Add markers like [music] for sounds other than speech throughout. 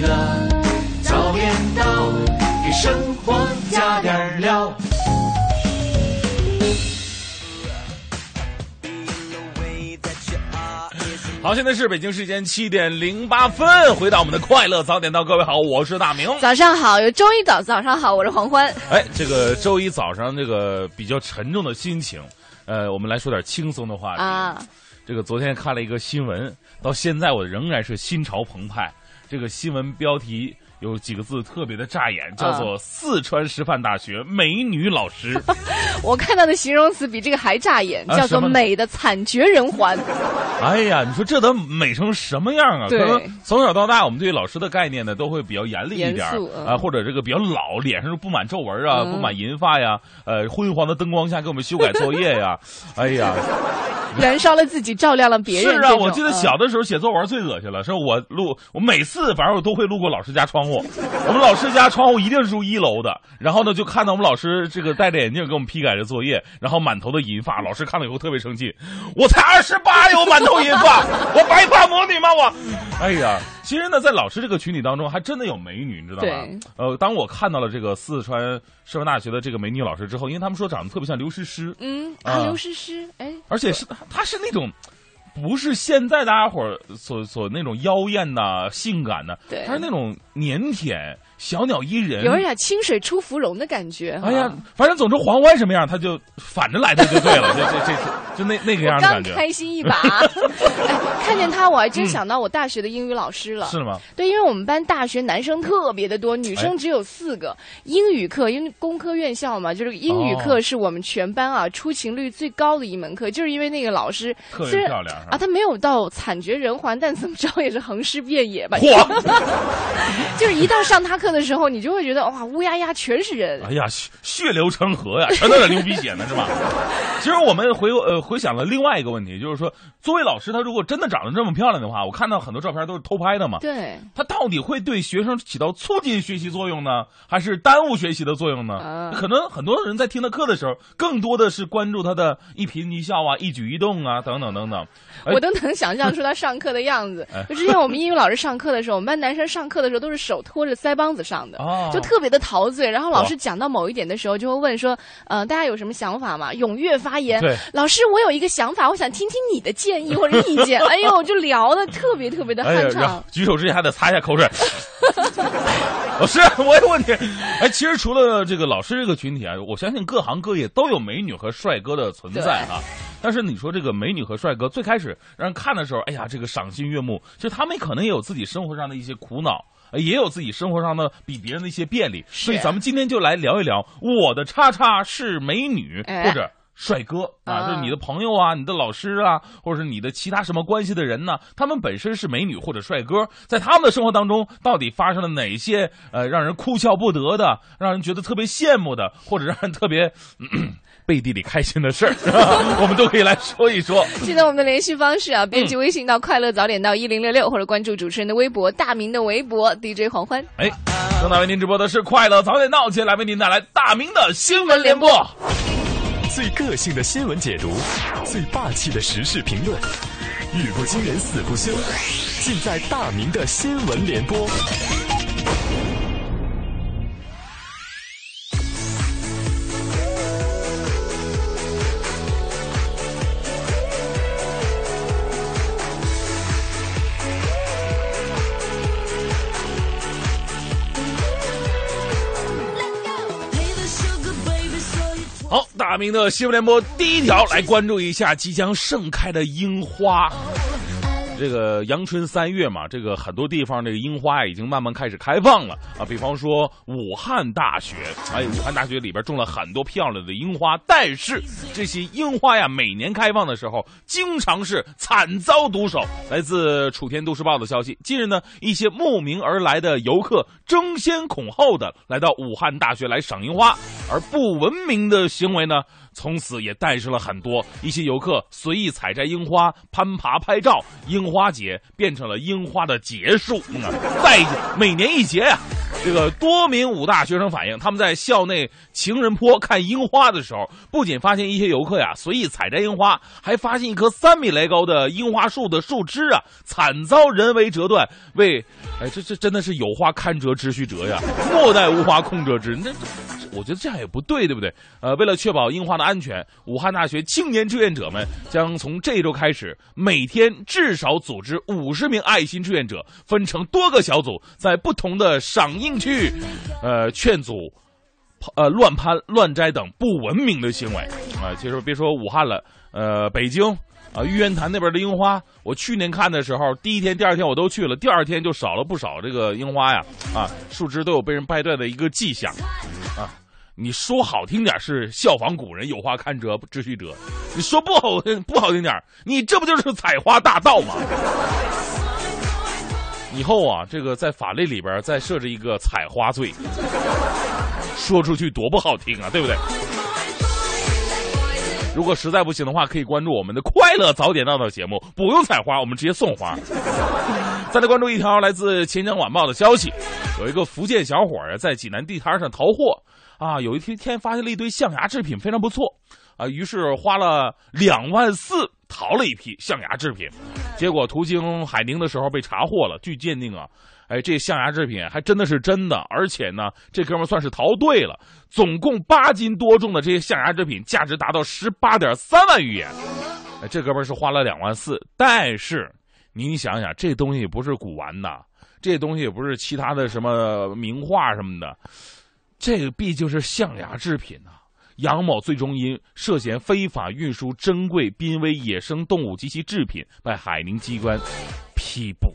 乐，早点到，给生活加点料。好，现在是北京时间七点零八分，回到我们的快乐早点到，各位好，我是大明。早上好，有周一早，早上好，我是黄欢。哎，这个周一早上这个比较沉重的心情，呃，我们来说点轻松的话题。啊，这个昨天看了一个新闻，到现在我仍然是心潮澎湃。这个新闻标题有几个字特别的扎眼，叫做“四川师范大学美女老师 [laughs] 我看到的形容词比这个还扎眼，叫做美的惨绝人寰。”。哎呀，你说这得美成什么样啊？可能从小到大，我们对老师的概念呢，都会比较严厉一点啊，或者这个比较老，脸上布满皱纹啊，嗯布满银发呀，呃，昏黄的灯光下给我们修改作业呀。[laughs] 哎呀，燃烧了自己，照亮了别人。是啊，我记得嗯小的时候写作文最恶心了，是我路，我每次反正我都会路过老师家窗户，我们老师家窗户一定是住一楼的，然后呢就看到我们老师这个戴着眼镜给我们批改着作业，然后满头的银发，老师看了以后特别生气，我才二十八有满头银发，我白发魔女吗我？哎呀，其实呢，在老师这个群体当中，还真的有美女，你知道吗？呃，当我看到了这个四川师范大学的这个美女老师之后，因为他们说长得特别像刘诗诗，嗯啊啊，刘诗诗，哎，而且是她是那种。不是现在大家伙儿所所那种妖艳呐、性感的，它是那种腼腆、小鸟依人。有点清水出芙蓉的感觉。哎呀，反正总之黄欢什么样，他就反着来的就对了，[laughs] 就这这就那那个样的刚感觉，开心一把，哎，看见他，我还真想到我大学的英语老师了。是吗？对，因为我们班大学男生特别的多，女哎生只有四个。英语课，因为工科院校嘛，就是英语哦课是我们全班啊出勤率最高的一门课，就是因为那个老师特别漂亮啊，他没有到惨绝人寰，但怎么着也是横尸遍野吧。嚯！就是一到上他课的时候，你就会觉得哇，乌压压全是人。哎呀，血血流成河呀，全都在流鼻血呢，是吧？[laughs] 其实我们回呃回想了另外一个问题，就是说，作为老师，他如果真的长得这么漂亮的话，我看到很多照片都是偷拍的嘛，对，他到底会对学生起到促进学习作用呢，还是耽误学习的作用呢？啊可能很多人在听他课的时候，更多的是关注他的一颦一笑啊、一举一动啊，等等等等。哎我都能想象出他上课的样子 [laughs] 哎。就之前我们英语老师上课的时候，我们班男生上课的时候都是手托着腮帮子上的，哦就特别的陶醉。然后老师讲到某一点的时候，就会问说：“呃，大家有什么想法吗？踊跃发言。”对老师，我有一个想法，我想听听你的建议 [laughs] 或者意见。哎呦，就聊的特别特别的酣畅。举手之前还得擦一下口水。[laughs] 老师，我有问题。哎，其实除了这个老师这个群体啊，我相信各行各业都有美女和帅哥的存在啊。但是你说这个美女和帅哥，最开始让人看的时候，哎呀，这个赏心悦目。其实他们可能也有自己生活上的一些苦恼。呃也有自己生活上的比别人的一些便利，所以咱们今天就来聊一聊我的叉叉是美女，哎或者帅哥啊，啊就是你的朋友啊，你的老师啊，或者是你的其他什么关系的人呢？他们本身是美女或者帅哥，在他们的生活当中，到底发生了哪些呃让人哭笑不得的，让人觉得特别羡慕的，或者让人特别、嗯、背地里开心的事儿，[laughs] 我们都可以来说一说。记得我们的联系方式啊，编辑嗯微信到“快乐早点到一零六六”，或者关注主持人的微博“大明的微博 DJ 黄欢”。哎，正在为您直播的是快乐早点到，接下来为您带来大明的新闻联播。最个性的新闻解读，最霸气的时事评论，语不惊人死不休，尽在大明的新闻联播。好，大明的新闻联播第一条，来关注一下即将盛开的樱花。这个阳春三月嘛，这个很多地方这个樱花已经慢慢开始开放了啊。比方说武汉大学，哎，武汉大学里边种了很多漂亮的樱花，但是这些樱花呀，每年开放的时候，经常是惨遭毒手。来自楚天都市报的消息，近日呢，一些慕名而来的游客争先恐后的来到武汉大学来赏樱花，而不文明的行为呢，从此也诞生了很多一些游客随意采摘樱花、攀爬拍照，樱花节变成了樱花的节数。嗯啊，在每年一节呀、这个多名武大学生反映，他们在校内情人坡看樱花的时候，不仅发现一些游客呀随意采摘樱花，还发现一棵三米来高的樱花树的树枝啊惨遭人为折断，为，哎，这这真的是有花堪折直须折呀，莫待无花空折枝。那这，我觉得这样也不对，对不对？呃，为了确保樱花安全，武汉大学青年志愿者们将从这周开始，每天至少组织五十名爱心志愿者，分成多个小组，在不同的赏樱区，呃，劝阻。呃，乱攀、乱摘等不文明的行为啊！其实别说武汉了，呃，北京啊，玉渊潭那边的樱花，我去年看的时候，第一天、第二天我都去了，第二天就少了不少这个樱花呀，啊，树枝都有被人掰断的一个迹象，啊，你说好听点是效仿古人，有花堪折直须折，你说不好听 [laughs] 不好听点，你这不就是采花大盗吗？以后啊，这个在法律里边再设置一个采花罪，说出去多不好听啊，对不对？如果实在不行的话，可以关注我们的快乐早点到的节目，不用采花，我们直接送花。再来关注一条来自《钱江晚报》的消息，有一个福建小伙儿在济南地摊上淘货啊，有一天天发现了一堆象牙制品，非常不错啊，于是花了两万四淘了一批象牙制品。结果途经海宁的时候被查获了。据鉴定啊，哎，这象牙制品还真的是真的，而且呢，这哥们算是淘对了。总共八斤多重的这些象牙制品，价值达到十八点三万余元。这哥们是花了两万四，但是您想想，这东西不是古玩呐，这东西也不是其他的什么名画什么的，这个毕竟是象牙制品呐。杨某最终因涉嫌非法运输珍贵濒危野生动物及其制品，被海宁机关批捕。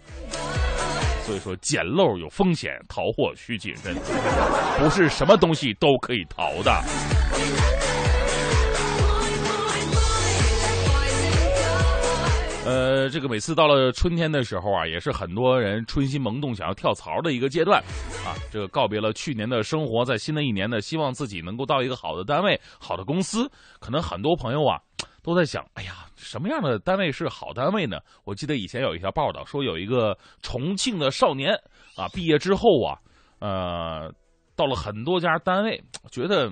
所以说，捡漏有风险，逃货需谨慎，不是什么东西都可以逃的。呃，这个每次到了春天的时候啊，也是很多人春心萌动、想要跳槽的一个阶段，啊，这个告别了去年的生活，在新的一年呢，希望自己能够到一个好的单位、好的公司。可能很多朋友啊，都在想，哎呀，什么样的单位是好单位呢？我记得以前有一条报道说，有一个重庆的少年啊，毕业之后啊，呃，到了很多家单位，觉得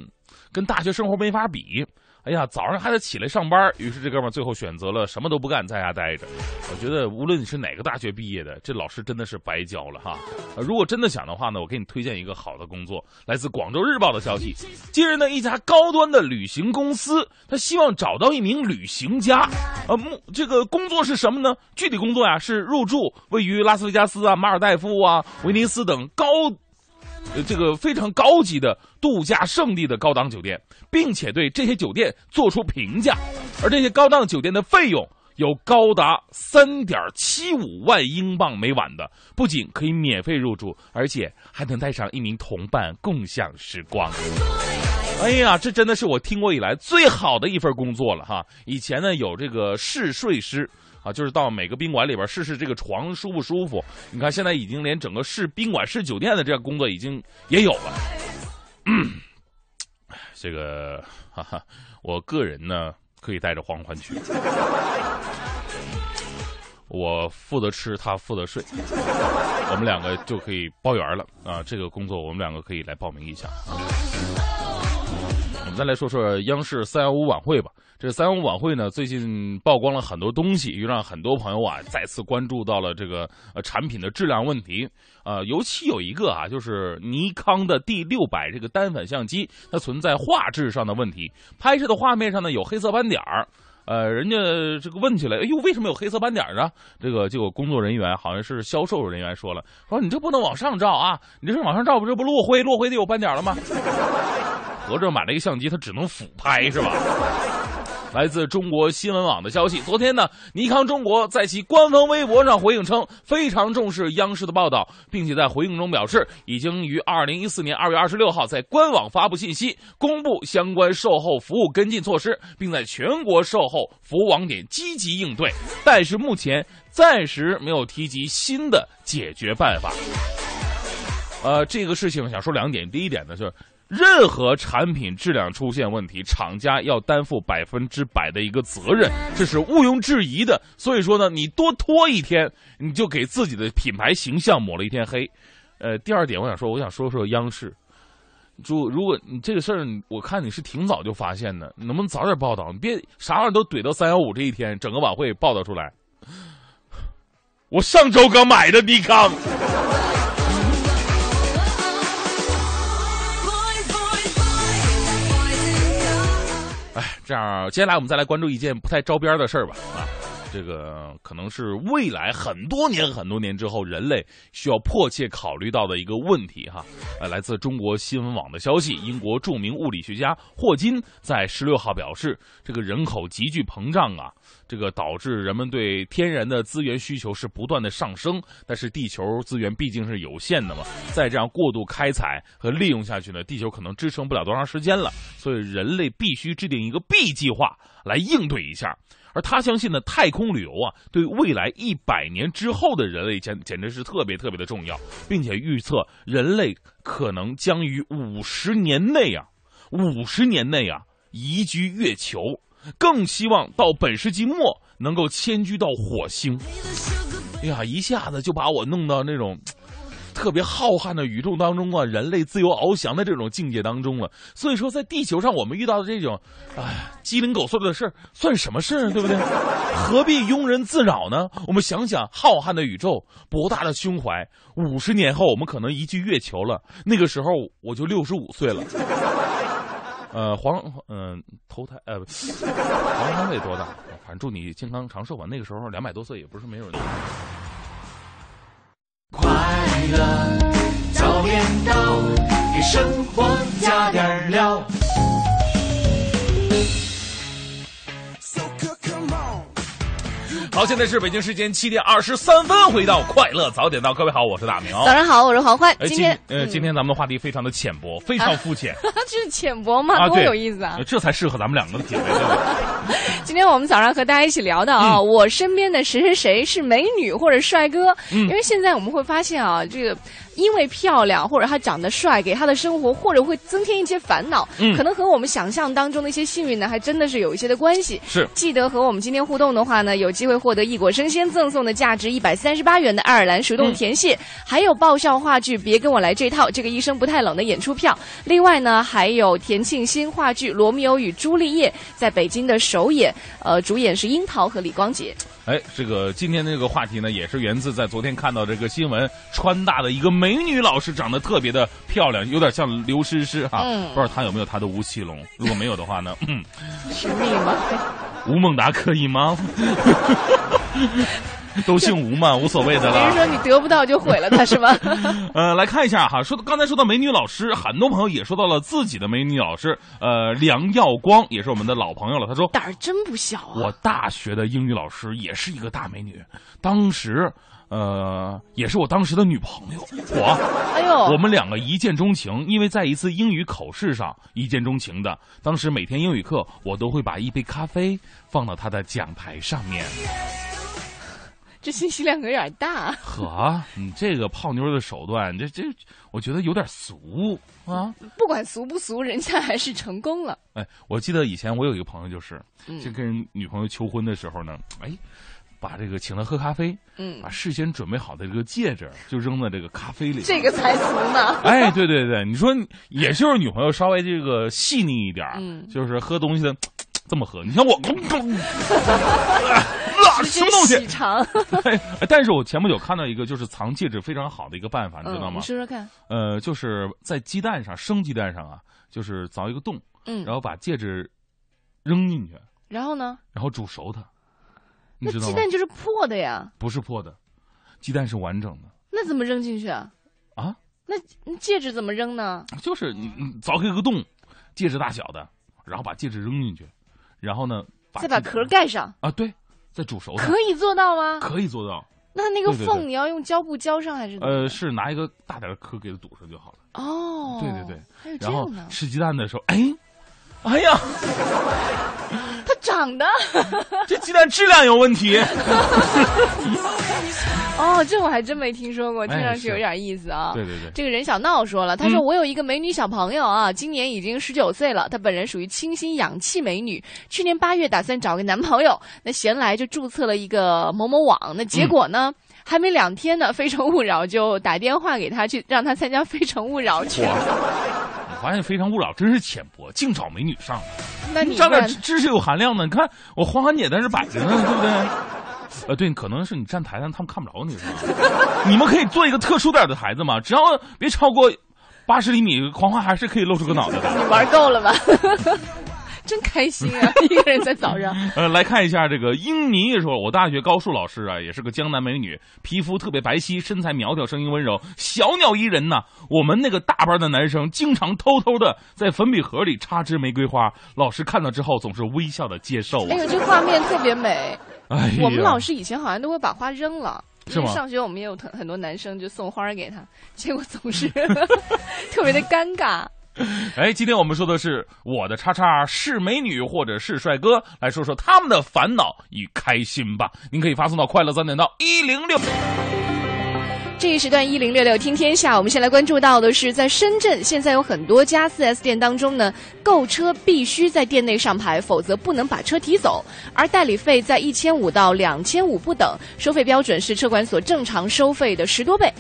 跟大学生活没法比。哎呀，早上还得起来上班，于是这哥们最后选择了什么都不干，在家待着。我觉得无论你是哪个大学毕业的，这老师真的是白教了哈。如果真的想的话呢，我给你推荐一个好的工作。来自广州日报的消息，近日呢，一家高端的旅行公司，他希望找到一名旅行家。呃，目这个工作是什么呢？具体工作呀，是入住位于拉斯维加斯啊、马尔代夫啊、威尼斯等高。呃，这个非常高级的度假胜地的高档酒店，并且对这些酒店做出评价，而这些高档酒店的费用有高达三点七五万英镑每晚的，不仅可以免费入住，而且还能带上一名同伴共享时光。哎呀，这真的是我听过以来最好的一份工作了哈！以前呢有这个试睡师。啊，就是到每个宾馆里边试试这个床舒不舒服。你看，现在已经连整个试宾馆、试酒店的这样工作已经也有了。这个，哈哈，我个人呢可以带着黄欢去，我负责吃，他负责睡，我们两个就可以包圆了啊！这个工作我们两个可以来报名一下。啊再来说说央视三幺五晚会吧。这三幺五晚会呢，最近曝光了很多东西，又让很多朋友啊再次关注到了这个呃产品的质量问题。呃，尤其有一个啊，就是尼康的 D 六百这个单反相机，它存在画质上的问题，拍摄的画面上呢有黑色斑点儿。呃，人家这个问起来，哎呦，为什么有黑色斑点呢？这个就有工作人员，好像是销售人员说了，说你这不能往上照啊，你这是往上照，不这不落灰，落灰得有斑点了吗？合着买了一个相机，它只能俯拍是吧？[laughs] 来自中国新闻网的消息，昨天呢，尼康中国在其官方微博上回应称，非常重视央视的报道，并且在回应中表示，已经于二零一四年二月二十六号在官网发布信息，公布相关售后服务跟进措施，并在全国售后服务网点积极应对，但是目前暂时没有提及新的解决办法。呃，这个事情想说两点，第一点呢就是。任何产品质量出现问题，厂家要担负百分之百的一个责任，这是毋庸置疑的。所以说呢，你多拖一天，你就给自己的品牌形象抹了一天黑。呃，第二点我想说，我想说说央视。如如果你这个事儿，我看你是挺早就发现的，能不能早点报道？你别啥玩意儿都怼到三幺五这一天，整个晚会报道出来。我上周刚买的尼康。这样，接下来我们再来关注一件不太着边的事儿吧。啊，这个可能是未来很多年、很多年之后，人类需要迫切考虑到的一个问题哈。呃，来自中国新闻网的消息，英国著名物理学家霍金在十六号表示，这个人口急剧膨胀啊，这个导致人们对天然的资源需求是不断的上升。但是地球资源毕竟是有限的嘛，再这样过度开采和利用下去呢，地球可能支撑不了多长时间了。所以人类必须制定一个 B 计划来应对一下。而他相信呢，太空旅游啊，对未来一百年之后的人类简简直是特别特别的重要，并且预测人类可能将于五十年内啊，五十年内啊移居月球，更希望到本世纪末能够迁居到火星。哎呀，一下子就把我弄到那种。特别浩瀚的宇宙当中啊，人类自由翱翔的这种境界当中了。所以说，在地球上我们遇到的这种，哎，鸡零狗碎的事儿，算什么事儿，对不对？何必庸人自扰呢？我们想想，浩瀚的宇宙，博大的胸怀，五十年后我们可能移居月球了，那个时候我就六十五岁了。呃，黄，嗯、投胎，呃，黄汤得多大？反正祝你健康长寿吧。那个时候两百多岁也不是没有人。快乐早点到，给生活加点料。好，现在是北京时间七点二十三分，回到快乐早点到，各位好，我是大明。早上好，我是黄欢。哎今天呃，今天咱们的话题非常的浅薄，非常肤浅 [laughs] 这是浅薄吗？啊，多对，有意思啊！这才适合咱们两个的品味，对不对？今天我们早上和大家一起聊的啊，嗯我身边的谁谁谁是美女或者帅哥，嗯因为现在我们会发现啊，这个因为漂亮或者他长得帅，给他的生活或者会增添一些烦恼，嗯可能和我们想象当中的一些幸运呢，还真的是有一些的关系。是记得和我们今天互动的话呢，有机会获得异果生鲜赠送的价值一百三十八元的爱尔兰熟冻甜蟹，还有爆笑话剧《别跟我来这套》这个一生不太冷的演出票。另外呢，还有田沁鑫话剧《罗密欧与朱丽叶》在北京的首演，呃，主演是樱桃和李光洁。哎，这个今天这个话题呢，也是源自在昨天看到这个新闻，川大的一个美女老师，长得特别的漂亮，有点像刘诗诗哈。嗯不知道她有没有她的吴奇隆？如果没有的话呢，[laughs] 嗯，神秘吗？吴孟达可以吗？[laughs] 都姓吴嘛，[laughs] 无所谓的了。别人说你得不到就毁了他是吧？[laughs] 呃，来看一下哈，说刚才说到美女老师，很多朋友也说到了自己的美女老师，呃，梁耀光也是我们的老朋友了。他说，胆儿真不小啊！我大学的英语老师也是一个大美女，当时，呃，也是我当时的女朋友。我，哎呦，我们两个一见钟情，因为在一次英语口试上一见钟情的。当时每天英语课，我都会把一杯咖啡放到她的讲台上面。这信息量有点大。[laughs] 呵，你这个泡妞的手段，这这，我觉得有点俗啊。不管俗不俗，人家还是成功了。哎，我记得以前我有一个朋友，就是嗯就跟人女朋友求婚的时候呢，哎，把这个请她喝咖啡，嗯把事先准备好的这个戒指就扔在这个咖啡里。这个才俗呢。哎，对对对，你说也就是女朋友稍微这个细腻一点嗯就是喝东西的这么喝。你像我，[laughs] 啊，什么东西细？长，[laughs] 哎但是我前不久看到一个就是藏戒指非常好的一个办法，你知道嗯，吗你？说说看。呃，就是在鸡蛋上生鸡蛋上啊，就是凿一个洞，嗯，然后把戒指扔进去，然后呢？然后煮熟它。你那知道吗？鸡蛋就是破的呀，不是破的，鸡蛋是完整的那怎么扔进去啊？啊，那戒指怎么扔呢？就是你你凿开一个洞，戒指大小的，然后把戒指扔进去，然后呢，再把壳盖上，啊，对，再煮熟它，可以做到吗？可以做到。那那个缝你要用胶布胶上还是呃，是拿一个大点的壳给它堵上就好了。哦，对对对，还有这然后样呢？吃鸡蛋的时候，哎，哎呀，它 [laughs] 长的 [laughs] 这鸡蛋质量有问题。[laughs] 哦，这我还真没听说过，听上去有点意思啊。对对对，这个任小闹说了，他说嗯我有一个美女小朋友啊，今年已经十九岁了，她本人属于清新氧气美女，去年八月打算找个男朋友，那闲来就注册了一个某某网，那结果呢？还没两天呢，《非诚勿扰》就打电话给他去，让他参加《非诚勿扰》去。我发现《非诚勿扰》真是浅薄，净找美女上。那你上点知知识有含量的，你看我黄欢姐在这摆着呢，对不对？[laughs] 呃，对，可能是你站台上，他们看不着你，是吧？[laughs] 你们可以做一个特殊点的台子嘛，只要别超过八十厘米，黄花还是可以露出个脑袋的。你玩够了吧？[laughs] 真开心啊！[laughs] 一个人在早上。[laughs] 呃，来看一下这个英妮说，我大学高数老师啊，也是个江南美女，皮肤特别白皙，身材苗条，声音温柔，小鸟依人呐。我们那个大班的男生经常偷偷的在粉笔盒里插支玫瑰花，老师看到之后总是微笑的接受啊。哎呦，这画面特别美。哎，我们老师以前好像都会把花扔了。因为上学我们也有很很多男生就送花给他，结果总是特别的尴尬。[laughs] 哎，今天我们说的是我的叉叉是美女或者是帅哥，来说说他们的烦恼与开心吧。您可以发送到快乐三点到一零六。这一时段一零六六听天下，我们先来关注到的是，在深圳现在有很多家 4S 店当中呢，购车必须在店内上牌，否则不能把车提走，而代理费在一千五到两千五不等，收费标准是车管所正常收费的十多倍。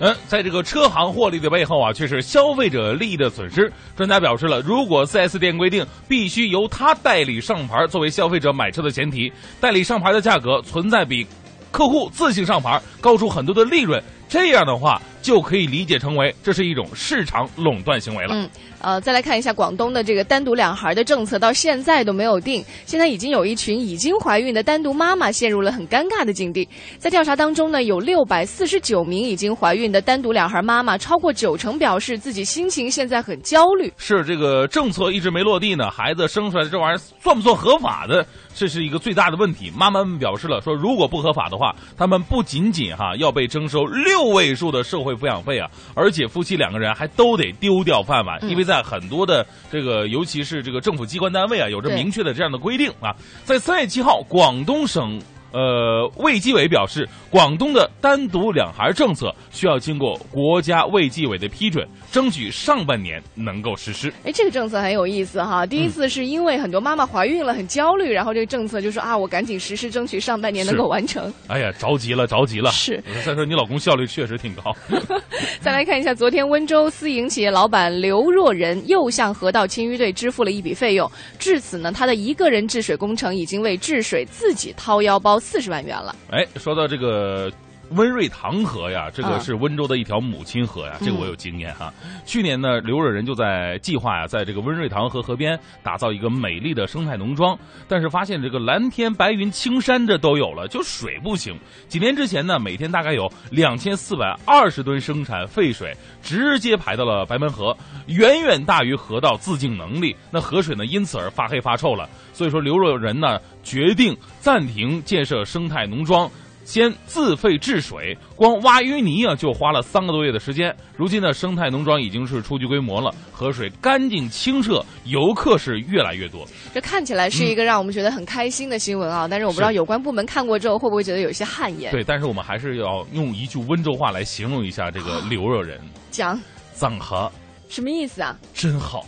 嗯，在这个车行获利的背后啊，却是消费者利益的损失。专家表示了，如果 4S 店规定必须由他代理上牌作为消费者买车的前提，代理上牌的价格存在比客户自行上牌高出很多的利润，这样的话就可以理解成为这是一种市场垄断行为了。嗯，呃，再来看一下广东的这个单独两孩的政策，到现在都没有定。现在已经有一群已经怀孕的单独妈妈陷入了很尴尬的境地。在调查当中呢，有六百四十九名已经怀孕的单独两孩妈妈，超过九成表示自己心情现在很焦虑。是这个政策一直没落地呢，孩子生出来这玩意儿算不算合法的？这是一个最大的问题。妈妈们表示了说，如果不合法的话，他们不仅仅哈要被征收六位数的社会抚养费啊，而且夫妻两个人还都得丢掉饭碗，嗯因为在很多的这个，尤其是这个政府机关单位啊，有着明确的这样的规定啊。在三月七号，广东省。呃，卫计委表示，广东的单独两孩政策需要经过国家卫计委的批准，争取上半年能够实施。哎，这个政策很有意思哈。第一次是因为很多妈妈怀孕了，很焦虑，然后这个政策就说啊，我赶紧实施，争取上半年能够完成。哎呀，着急了，着急了！是。再说你老公效率确实挺高。[laughs] 再来看一下，昨天温州私营企业老板刘若仁又向河道清淤队支付了一笔费用，至此呢，他的一个人治水工程已经为治水自己掏腰包四十万元了。哎，说到这个。温瑞塘河呀，这个啊是温州的一条母亲河呀，嗯这个我有经验哈。去年呢，刘若人就在计划呀，在这个温瑞塘河河边打造一个美丽的生态农庄，但是发现这个蓝天白云青山这都有了，就水不行。几年之前呢，每天大概有两千四百二十吨生产废水直接排到了白门河，远远大于河道自净能力，那河水呢因此而发黑发臭了。所以说，刘若人呢决定暂停建设生态农庄。先自费治水，光挖淤泥啊就花了三个多月的时间。如今呢，生态农庄已经是初具规模了，河水干净清澈，游客是越来越多。这看起来是一个让我们觉得很开心的新闻啊，但是我不知道有关部门看过之后会不会觉得有一些汗颜。对，但是我们还是要用一句温州话来形容一下这个刘若人：讲脏河什么意思啊？真好，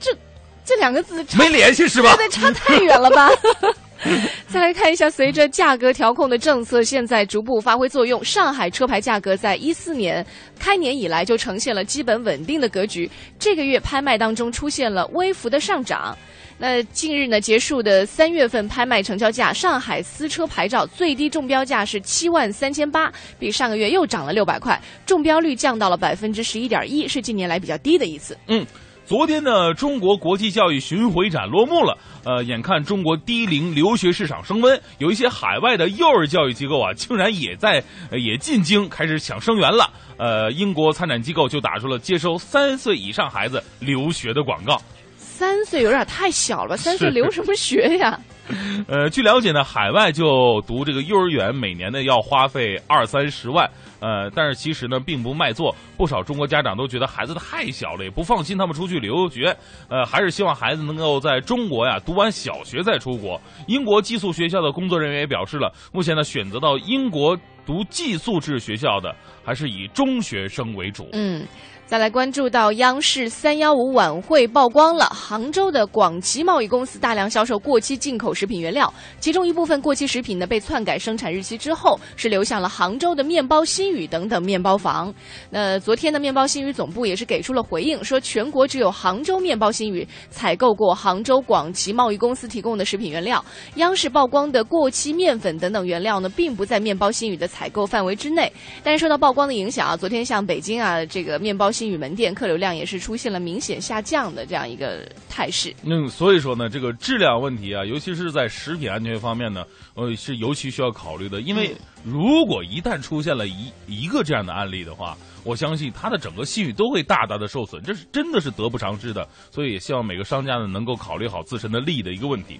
这这两个字没联系是吧？这差太远了吧？[laughs] [laughs] 再来看一下，随着价格调控的政策现在逐步发挥作用，上海车牌价格在一四年开年以来就呈现了基本稳定的格局。这个月拍卖当中出现了微幅的上涨。那近日呢结束的三月份拍卖成交价，上海私车牌照最低中标价是七万三千八，比上个月又涨了六百块，中标率降到了百分之十一点一，是近年来比较低的一次。嗯，昨天呢，中国国际教育巡回展落幕了。呃，眼看中国低龄留学市场升温，有一些海外的幼儿教育机构啊，竟然也在、呃也进京开始抢生源了。呃，英国参展机构就打出了接收三岁以上孩子留学的广告。三岁有点太小了吧？三岁留什么学呀？[laughs] 呃，据了解呢，海外就读这个幼儿园，每年呢要花费二三十万。呃，但是其实呢，并不卖座。不少中国家长都觉得孩子太小了，也不放心他们出去留学。呃，还是希望孩子能够在中国呀读完小学再出国。英国寄宿学校的工作人员也表示了，目前呢选择到英国读寄宿制学校的，还是以中学生为主。嗯。再来关注到央视三幺五晚会曝光了杭州的广吉贸易公司大量销售过期进口食品原料，其中一部分过期食品呢被篡改生产日期之后是流向了杭州的面包新语等等面包房。那昨天的面包新语总部也是给出了回应，说全国只有杭州面包新语采购过杭州广吉贸易公司提供的食品原料。央视曝光的过期面粉等等原料呢，并不在面包新语的采购范围之内。但是受到曝光的影响啊，昨天像北京啊这个面包。新宇门店客流量也是出现了明显下降的这样一个态势。嗯，所以说呢，这个质量问题啊，尤其是在食品安全方面呢，呃，是尤其需要考虑的。因为如果一旦出现了一一个这样的案例的话，我相信它的整个信誉都会大大的受损，这是真的是得不偿失的。所以也希望每个商家呢能够考虑好自身的利益的一个问题。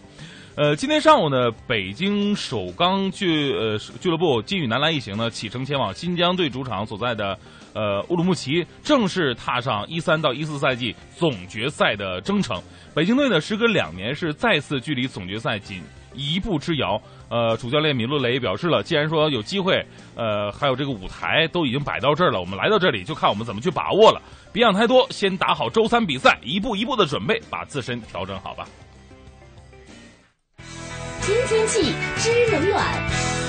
呃，今天上午呢，北京首钢俱呃俱乐部金宇男篮一行呢启程前往新疆队主场所在的。呃，乌鲁木齐正式踏上一三到一四赛季总决赛的征程。北京队呢，时隔两年是再次距离总决赛仅一步之遥。呃，主教练米洛雷也表示了，既然说有机会，呃，还有这个舞台都已经摆到这儿了，我们来到这里就看我们怎么去把握了。别想太多，先打好周三比赛，一步一步的准备，把自身调整好吧。听天气知冷暖。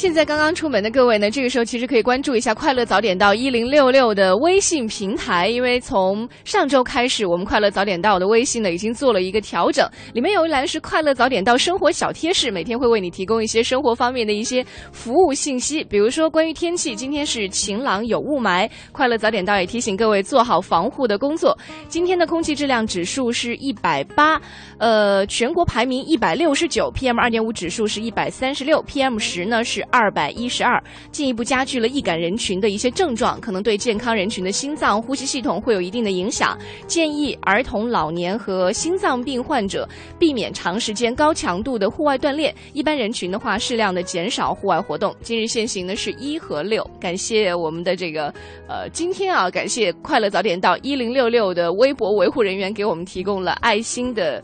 现在刚刚出门的各位呢，这个时候其实可以关注一下“快乐早点到一零六六”的微信平台，因为从上周开始，我们“快乐早点到”的微信呢已经做了一个调整，里面有一栏是“快乐早点到生活小贴士”，每天会为你提供一些生活方面的一些服务信息，比如说关于天气，今天是晴朗有雾霾，快乐早点到也提醒各位做好防护的工作。今天的空气质量指数是一百八，呃，全国排名一百六十九，PM 二点五指数是一百三十六，PM 十呢是。二百一十二，进一步加剧了易感人群的一些症状，可能对健康人群的心脏、呼吸系统会有一定的影响。建议儿童、老年和心脏病患者避免长时间高强度的户外锻炼。一般人群的话，适量的减少户外活动。今日限行的是一和六。感谢我们的这个呃，今天啊，感谢快乐早点到一零六六的微博维护人员给我们提供了爱心的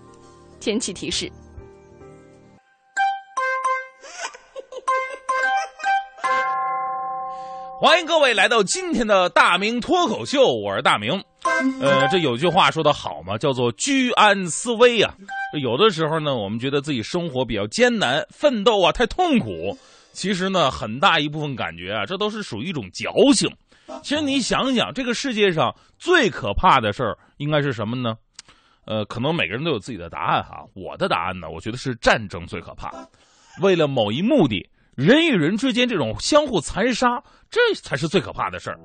天气提示。欢迎各位来到今天的大明脱口秀，我是大明。呃，这有句话说的好嘛，叫做居安思危啊。有的时候呢，我们觉得自己生活比较艰难，奋斗啊太痛苦。其实呢，很大一部分感觉啊，这都是属于一种矫情。其实你想想，这个世界上最可怕的事儿应该是什么呢？呃，可能每个人都有自己的答案哈。我的答案呢，我觉得是战争最可怕。为了某一目的。人与人之间这种相互残杀，这才是最可怕的事儿。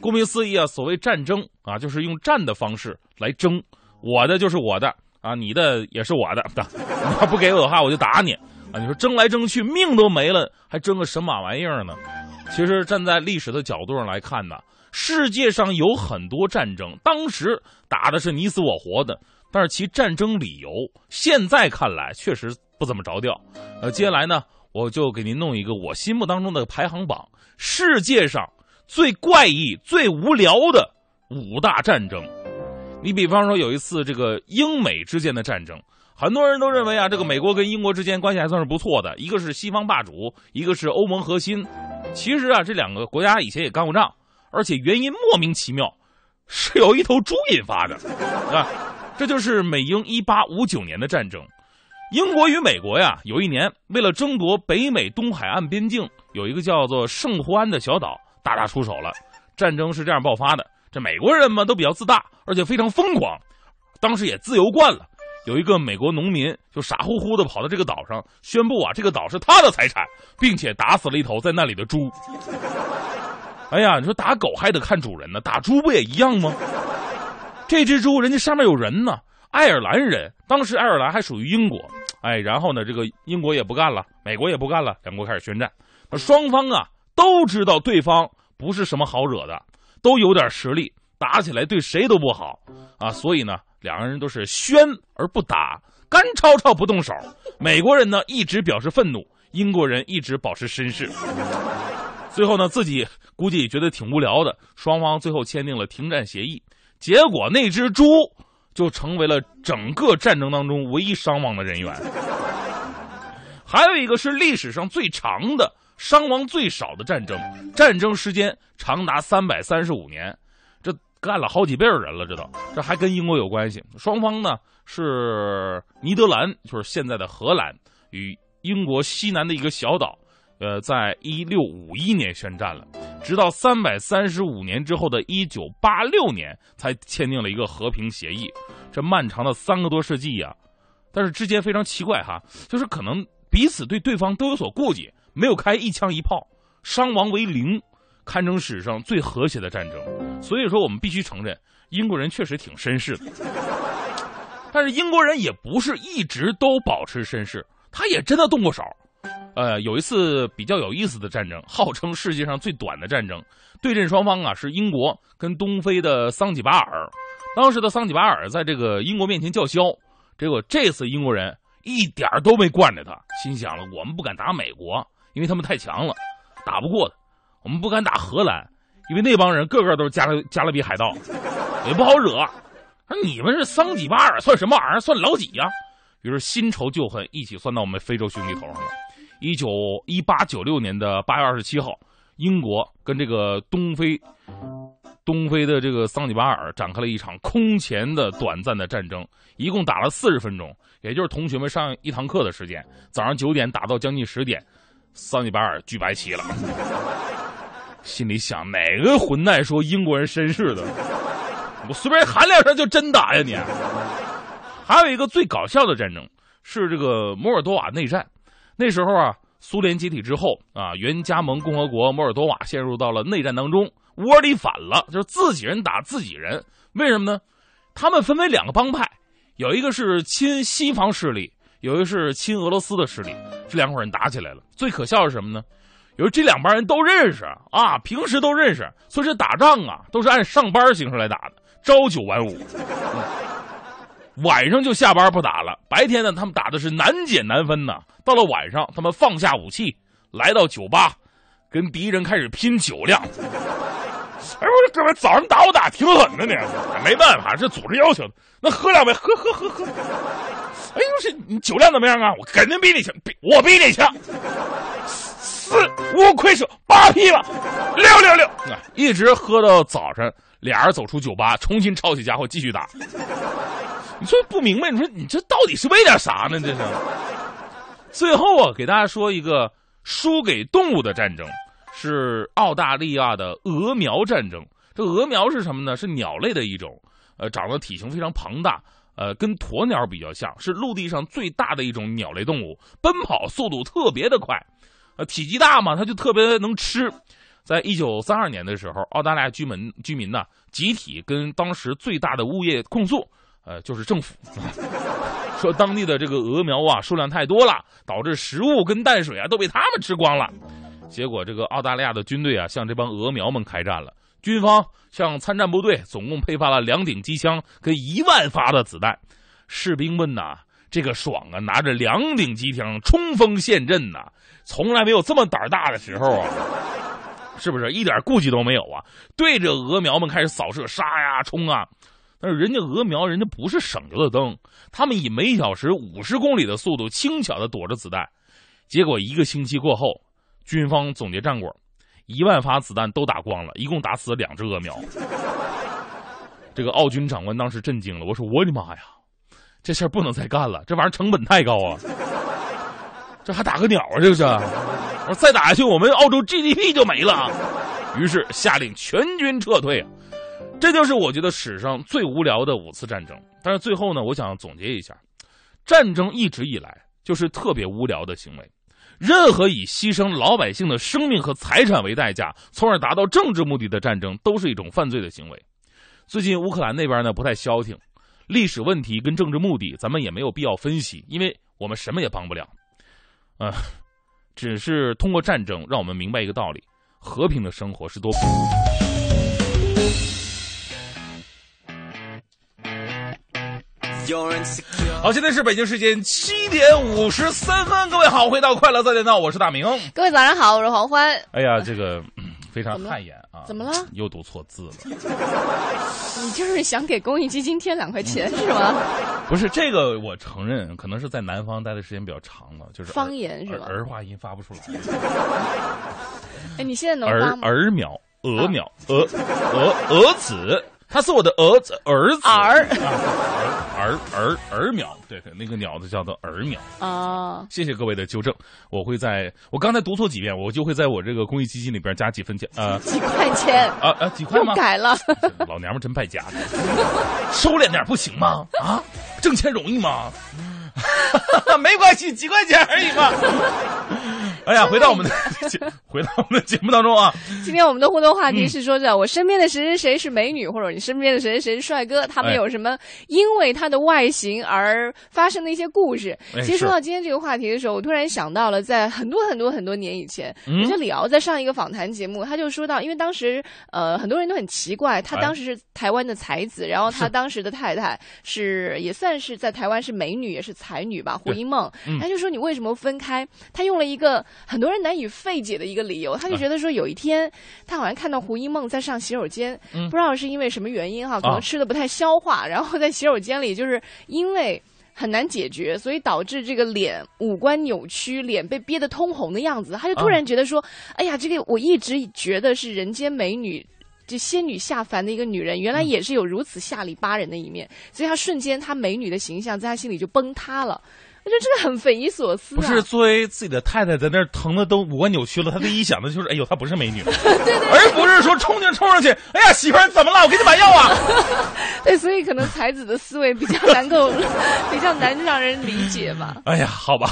顾名思义啊，所谓战争啊，就是用战的方式来争，我的就是我的啊，你的也是我的。[laughs] 你要不给我的话，我就打你啊！你说争来争去，命都没了，还争个神马玩意儿呢？其实站在历史的角度上来看呢，世界上有很多战争，当时打的是你死我活的，但是其战争理由现在看来确实不怎么着调。呃，接下来呢？我就给您弄一个我心目当中的排行榜：世界上最怪异、最无聊的五大战争。你比方说，有一次这个英美之间的战争，很多人都认为啊，这个美国跟英国之间关系还算是不错的，一个是西方霸主，一个是欧盟核心。其实啊，这两个国家以前也干过仗，而且原因莫名其妙，是由一头猪引发的啊。这就是美英一八五九年的战争。英国与美国呀，有一年为了争夺北美东海岸边境，有一个叫做圣胡安的小岛，大打出手了。战争是这样爆发的。这美国人嘛，都比较自大，而且非常疯狂。当时也自由惯了，有一个美国农民就傻乎乎的跑到这个岛上，宣布啊，这个岛是他的财产，并且打死了一头在那里的猪。哎呀，你说打狗还得看主人呢，打猪不也一样吗？这只猪人家上面有人呢。爱尔兰人，当时爱尔兰还属于英国，哎，然后呢，这个英国也不干了，美国也不干了，两国开始宣战。双方啊都知道对方不是什么好惹的，都有点实力，打起来对谁都不好啊。所以呢，两个人都是宣而不打，干吵吵不动手。美国人呢一直表示愤怒，英国人一直保持绅士。最后呢，自己估计也觉得挺无聊的，双方最后签订了停战协议。结果那只猪。就成为了整个战争当中唯一伤亡的人员。还有一个是历史上最长的、伤亡最少的战争，战争时间长达三百三十五年，这干了好几辈人了，这都这还跟英国有关系。双方呢是尼德兰，就是现在的荷兰与英国西南的一个小岛，呃，在一六五一年宣战了，直到三百三十五年之后的一九八六年才签订了一个和平协议。这漫长的三个多世纪呀、但是之间非常奇怪哈，就是可能彼此对对方都有所顾忌，没有开一枪一炮，伤亡为零，堪称史上最和谐的战争。所以说，我们必须承认，英国人确实挺绅士的。但是英国人也不是一直都保持绅士，他也真的动过手。呃，有一次比较有意思的战争，号称世界上最短的战争，对阵双方啊是英国跟东非的桑吉巴尔。当时的桑吉巴尔在这个英国面前叫嚣，结果这次英国人一点都没惯着他，心想了，我们不敢打美国，因为他们太强了，打不过的；我们不敢打荷兰，因为那帮人个个都是加勒加勒比海盗，也不好惹。说你们是桑吉巴尔，算什么玩意儿？算老几呀、于是新仇旧恨一起算到我们非洲兄弟头上了。一九一八九六年的八月二十七号，英国跟这个东非东非的这个桑吉巴尔展开了一场空前的短暂的战争，一共打了四十分钟，也就是同学们上一堂课的时间。早上九点打到将近十点，桑吉巴尔举白旗了。心里想，哪个混蛋说英国人绅士的？我随便喊两声就真打呀你！还有一个最搞笑的战争是这个摩尔多瓦内战。那时候啊，苏联解体之后啊，原加盟共和国摩尔多瓦陷入到了内战当中，窝里反了，就是自己人打自己人。为什么呢？他们分为两个帮派，有一个是亲西方势力，有一个是亲俄罗斯的势力。这两伙人打起来了。最可笑是什么呢？有这两帮人都认识啊，平时都认识，所以这打仗啊都是按上班形式来打的，朝九晚五。晚上就下班不打了，白天呢他们打的是难解难分呐。到了晚上，他们放下武器，来到酒吧，跟敌人开始拼酒量。哎，我说哥们，早上打我打挺狠的呢，没办法，是组织要求的。那喝两杯，喝喝喝喝。哎，我说你酒量怎么样啊？我肯定比你强，比我比你强。四五亏手，八匹马，六六六！一直喝到早上，俩人走出酒吧，重新抄起家伙继续打。你说不明白，你说你这到底是为点啥呢？这是。最后啊，给大家说一个输给动物的战争，是澳大利亚的鹅苗战争。这鹅苗是什么呢？是鸟类的一种，呃，长得体型非常庞大，呃，跟鸵鸟比较像，是陆地上最大的一种鸟类动物，奔跑速度特别的快，呃，体积大嘛，它就特别能吃。在一九三二年的时候，澳大利亚居民居民呢集体跟当时最大的物业控诉，呃，就是政府。[laughs] 说当地的这个鹅苗啊数量太多了，导致食物跟淡水啊都被他们吃光了。结果这个澳大利亚的军队啊向这帮鹅苗们开战了。军方向参战部队总共配发了两顶机枪跟一万发的子弹。士兵们呐，这个爽啊，拿着两顶机枪冲锋陷阵呐，从来没有这么胆大的时候啊！是不是一点顾忌都没有啊？对着鹅苗们开始扫射，杀呀冲啊！但是人家鹅苗，人家不是省油的灯，他们以每小时五十公里的速度轻巧的躲着子弹，结果一个星期过后，军方总结战果，一万发子弹都打光了，一共打死了两只鹅苗。这个澳军长官当时震惊了，我说我的妈呀，这事儿不能再干了，这玩意儿成本太高啊，[laughs] 这还打个鸟啊，这是。我说再打下去，我们澳洲 GDP 就没了。于是下令全军撤退。这就是我觉得史上最无聊的五次战争。但是最后呢，我想总结一下，战争一直以来就是特别无聊的行为。任何以牺牲老百姓的生命和财产为代价，从而达到政治目的的战争，都是一种犯罪的行为。最近乌克兰那边呢不太消停，历史问题跟政治目的，咱们也没有必要分析，因为我们什么也帮不了。啊、只是通过战争让我们明白一个道理：和平的生活是多。好，现在是北京时间七点五十三分，各位好，回到快乐早点到，我是大明。各位早上好，我是黄欢。哎呀，这个嗯非常汗颜啊！怎么了又读错字了。[laughs] 你就是想给公益基金添两块钱是吗？不是这个，我承认可能是在南方待的时间比较长了，就是方言是吧儿儿化音发不出来。[laughs] 哎，你现在能儿？儿苗，鹅苗，鹅鹅鹅子，他是我的儿子儿子儿啊儿儿儿苗，对对，那个鸟子叫做儿苗。啊，谢谢各位的纠正，我会在我刚才读错几遍，我就会在我这个公益基金里边加几分钱，呃几块钱啊啊几块吗？改了。[laughs] 老娘们真败家，收敛点不行吗？啊，挣钱容易吗？[laughs] [laughs] 没关系，几块钱而已嘛。哎呀，回到我们的 [laughs] 节，回到我们的节目当中啊，今天我们的互动话嗯。题是说着我身边的谁谁谁是美女，或者你身边的谁谁谁是帅哥，他们哎有什么因为他的外形而发生的一些故事。哎其实说到今天这个话题的时候，我突然想到了，在很多很多很多年以前，嗯。我觉得李敖在上一个访谈节目，他就说到，因为当时呃很多人都很奇怪，他哎当时是台湾的才子，然后他当时的太太是也算是在台湾是美女，也是才女吧，胡因梦。嗯。他就说你为什么分开？他用了一个很多人难以费解的一个理由，他就觉得说有一天他好像看到胡一梦在上洗手间，嗯不知道是因为什么原因哈，可能啊吃的不太消化，然后在洗手间里就是因为。很难解决，所以导致这个脸五官扭曲，脸被憋得通红的样子。他就突然觉得说：“哎呀，这个我一直觉得是人间美女。”这仙女下凡的一个女人，原来也是有如此下里巴人的一面，所以她瞬间她美女的形象在她心里就崩塌了。我觉得这个很匪夷所思、啊。不是作为自己的太太在那儿疼的都五官扭曲了，他第一想的就是，哎呦，她不是美女，[laughs] 而不是说冲进冲上去，哎呀，媳妇儿怎么了？我给你买药啊！[laughs] 对，所以可能才子的思维比较难够，[laughs] 比较难让人理解吧。哎呀，好吧，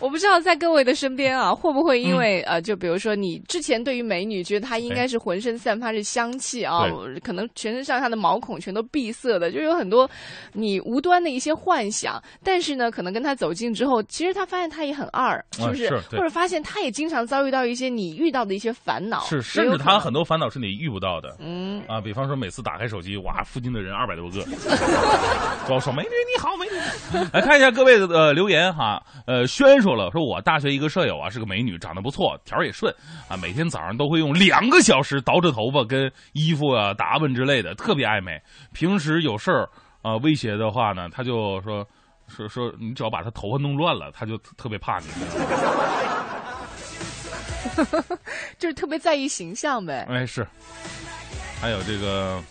我不知道在各位的身边啊，会不会因为、嗯呃，就比如说你之前对于美女觉得她应该是浑身散发着香气啊，可能全身上下的毛孔全都闭塞的，就有很多你无端的一些幻想。但是呢，可能跟他走近之后，其实他发现他也很二，是不是？啊是或者发现他也经常遭遇到一些你遇到的一些烦恼，是，甚至他很多烦恼是你遇不到的。嗯。啊，比方说每次打开手机，哇，附近的人二百多个，[laughs] 都要说美女你好，美女。来看一下各位的呃留言哈，呃，轩说了，说我大学一个舍友啊是个美女，长得不错，条儿也顺啊，每天早上都会用两个小时捯饬头发跟衣服啊打扮之类的，特别爱美。平时有事儿啊威胁的话呢，他就说说说你只要把他头发弄乱了，他就特特别怕你。[laughs] 就是特别在意形象呗。哎，是。还有这个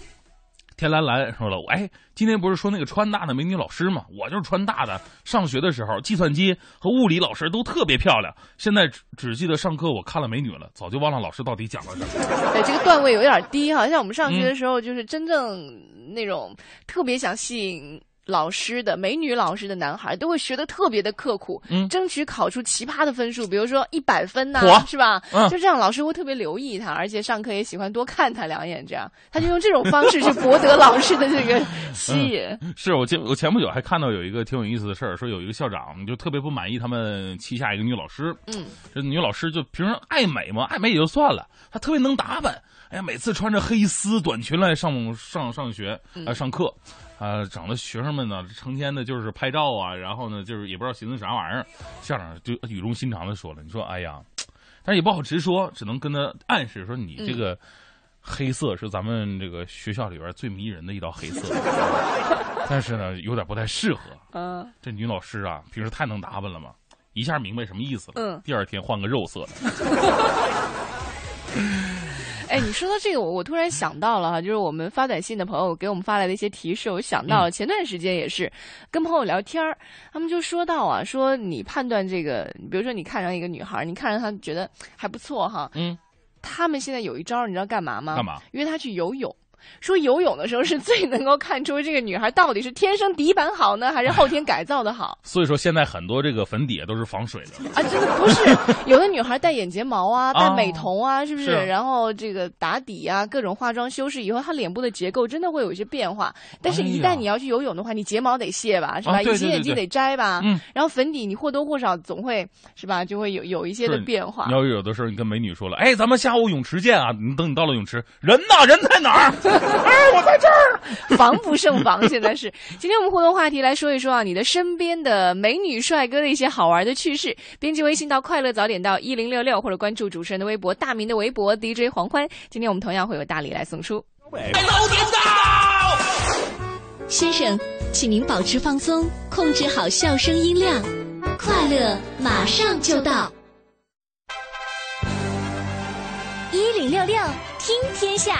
天蓝蓝说了，哎，今天不是说那个川大的美女老师吗？我就是川大的，上学的时候计算机和物理老师都特别漂亮，现在只只记得上课我看了美女了，早就忘了老师到底讲了什么。对，[laughs] 这个段位有点低哈。像我们上嗯学的时候，就是真正那种特别想吸引。老师的美女老师的男孩都会学的特别的刻苦，嗯。争取考出奇葩的分数，比如说一百分呐、嚯是吧？嗯。就这样，老师会特别留意他，而且上课也喜欢多看他两眼，这样。他就用这种方式去博得老师的这个吸引。[laughs] 是我前我前不久还看到有一个挺有意思的事儿，说有一个校长就特别不满意他们旗下一个女老师，嗯，这女老师就平时爱美嘛，爱美也就算了，她特别能打扮。哎呀，每次穿着黑丝短裙来上上上学啊、上课，啊、整的学生们呢成天的就是拍照啊，然后呢就是也不知道寻思啥玩意儿。校长就语重心长的说了：“你说，哎呀，但是也不好直说，只能跟他暗示说你这个黑色是咱们这个学校里边最迷人的一道黑色，[laughs] 但是呢有点不太适合。嗯这女老师啊，平时太能打扮了嘛，一下明白什么意思了。嗯第二天换个肉色的。[laughs] ”哎，你说到这个，我我突然想到了哈，就是我们发短信的朋友给我们发来的一些提示，我想到了嗯前段时间也是跟朋友聊天儿，他们就说到啊，说你判断这个，比如说你看上一个女孩儿，你看上她觉得还不错哈，嗯，他们现在有一招儿，你知道干嘛吗？干嘛？约她去游泳。说游泳的时候是最能够看出这个女孩到底是天生底板好呢，还是后天改造的好 [laughs] 所以说现在很多这个粉底啊都是防水的。啊？真的不是，有的女孩戴眼睫毛啊，戴哦美瞳啊，是不是？是然后这个打底啊，各种化妆修饰以后，她脸部的结构真的会有一些变化。但是，一旦你要去游泳的话，你睫毛得卸吧，是吧？隐形眼镜得摘吧，嗯然后粉底你或多或少总会是吧，就会有有一些的变化你。要有的时候你跟美女说了，哎，咱们下午泳池见啊！你等你到了泳池，人呢？人在哪儿？[laughs] [laughs] 哎，我在这儿。[laughs] 防不胜防，现在是。今天我们互动话题来说一说啊，你的身边的美女帅哥的一些好玩的趣事。编辑微信到“快乐早点到一零六六”，或者关注主持人的微博“大明的微博 DJ 黄欢”。今天我们同样会有大礼来送出。早点到。先生，请您保持放松，控制好笑声音量，快乐马上就到。一零六六听天下，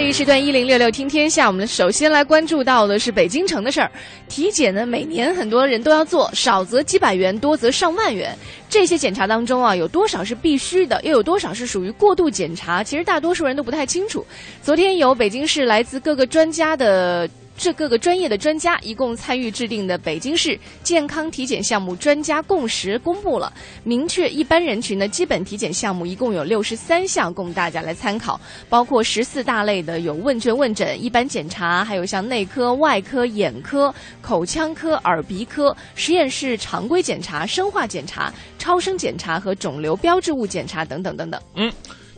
这一时段一零六六听天下，我们首先来关注到的是北京城的事儿。体检呢，每年很多人都要做，少则几百元，多则上万元。这些检查当中啊，有多少是必须的，又有多少是属于过度检查？其实大多数人都不太清楚。昨天有北京市来自各个专家的。这各个专业的专家一共参与制定的北京市健康体检项目专家共识公布了，明确一般人群的基本体检项目一共有六十三项供大家来参考，包括十四大类的有问卷问诊、一般检查，还有像内科、外科、眼科、口腔科、耳鼻科、实验室常规检查、生化检查、超声检查和肿瘤标志物检查等等等等。嗯。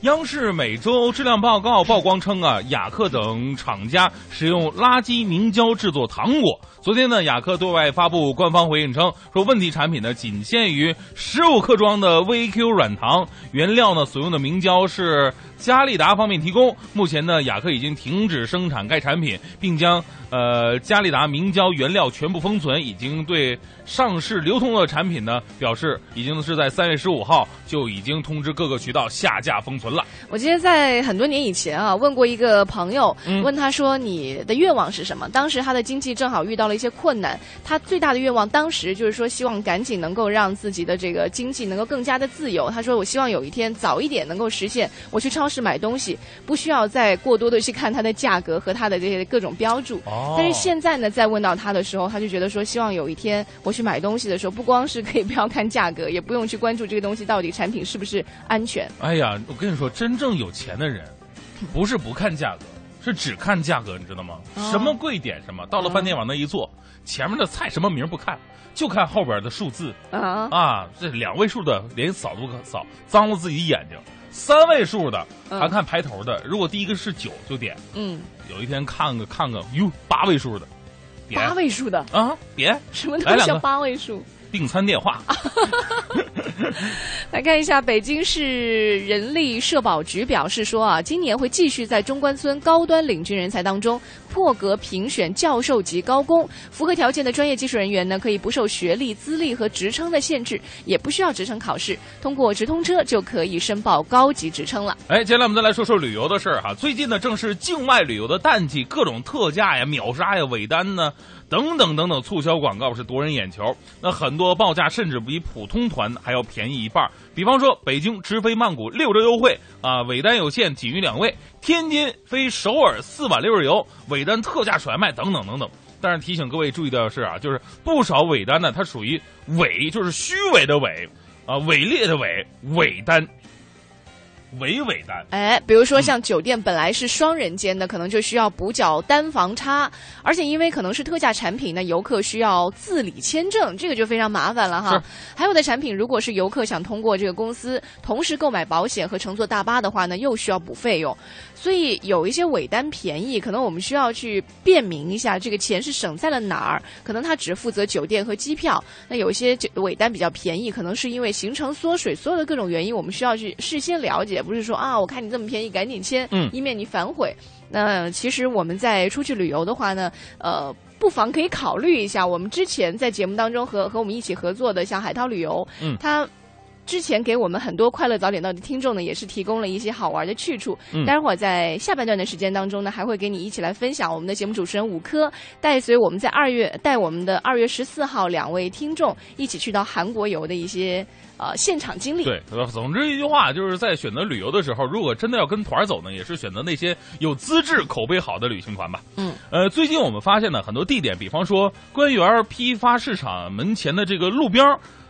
央视每周质量报告曝光称啊，雅克等厂家使用垃圾明胶制作糖果。昨天呢，雅克对外发布官方回应称，说问题产品呢仅限于十五克装的 VQ 软糖，原料呢所用的明胶是佳利达方面提供。目前呢，雅克已经停止生产该产品，并将呃佳利达明胶原料全部封存，已经对上市流通的产品呢表示，已经是在三月十五号就已经通知各个渠道下架封存了。我记得在很多年以前啊，问过一个朋友，问他说你的愿望是什么？当时他的经济正好遇到了一些困难，他最大的愿望当时就是说希望赶紧能够让自己的这个经济能够更加的自由。他说我希望有一天早一点能够实现，我去超市买东西不需要再过多的去看它的价格和它的这些各种标注。哦但是现在呢，在问到他的时候，他就觉得说希望有一天我去买东西的时候，不光是可以不要看价格，也不用去关注这个东西到底产品是不是安全。哎呀，我跟你说，真正有钱的人，不是不看价格，是只看价格，你知道吗？哦什么贵点什么，到了饭店往那一坐，前面的菜什么名不看，就看后边的数字啊，啊，这两位数的连扫都不可扫，脏了自己眼睛。三位数的嗯。还看排头的，如果第一个是九就点。嗯，有一天看个看个，哟，八位数的，点。八位数的，啊，点。什么东西叫来两个。八位数？订餐电话。[laughs] 来看一下，北京市人力社保局表示说啊，今年会继续在中关村高端领军人才当中破格评选教授级高工，符合条件的专业技术人员呢，可以不受学历、资历和职称的限制，也不需要职称考试，通过直通车就可以申报高级职称了。哎，接下来我们再来说说旅游的事儿哈。最近呢，正是境外旅游的淡季，各种特价呀、秒杀呀、尾单呢，等等等等促销广告是夺人眼球。那很多报价甚至比普通团还要便宜一半。比方说，北京直飞曼谷六折优惠啊，尾单有限，仅余两位；天津飞首尔四晚六日游，尾单特价甩卖，等等等等。但是提醒各位注意的是啊，就是不少尾单呢，它属于伪，就是虚伪的伪，啊，伪劣的伪，伪单。伪伪单，哎，比如说像酒店本来是双人间的，可能就需要补缴单房差，而且因为可能是特价产品，那游客需要自理签证，这个就非常麻烦了哈。还有的产品，如果是游客想通过这个公司同时购买保险和乘坐大巴的话呢，又需要补费用。所以有一些尾单便宜，可能我们需要去辨明一下这个钱是省在了哪儿。可能他只负责酒店和机票，那有一些酒尾单比较便宜，可能是因为行程缩水，所有的各种原因，我们需要去事先了解，不是说啊，我看你这么便宜，赶紧签，嗯以免你反悔。那其实我们在出去旅游的话呢，呃。不妨可以考虑一下，我们之前在节目当中和和我们一起合作的，像海涛旅游，嗯它之前给我们很多快乐早点到的听众呢，也是提供了一些好玩的去处。嗯待会儿在下半段的时间当中呢，还会给你一起来分享我们的节目主持人五科带随我们在二月带我们的二月十四号两位听众一起去到韩国游的一些呃现场经历。对，呃总之一句话，就是在选择旅游的时候，如果真的要跟团走呢，也是选择那些有资质、口碑好的旅行团吧。嗯，呃，最近我们发现呢，很多地点，比方说官园批发市场门前的这个路边，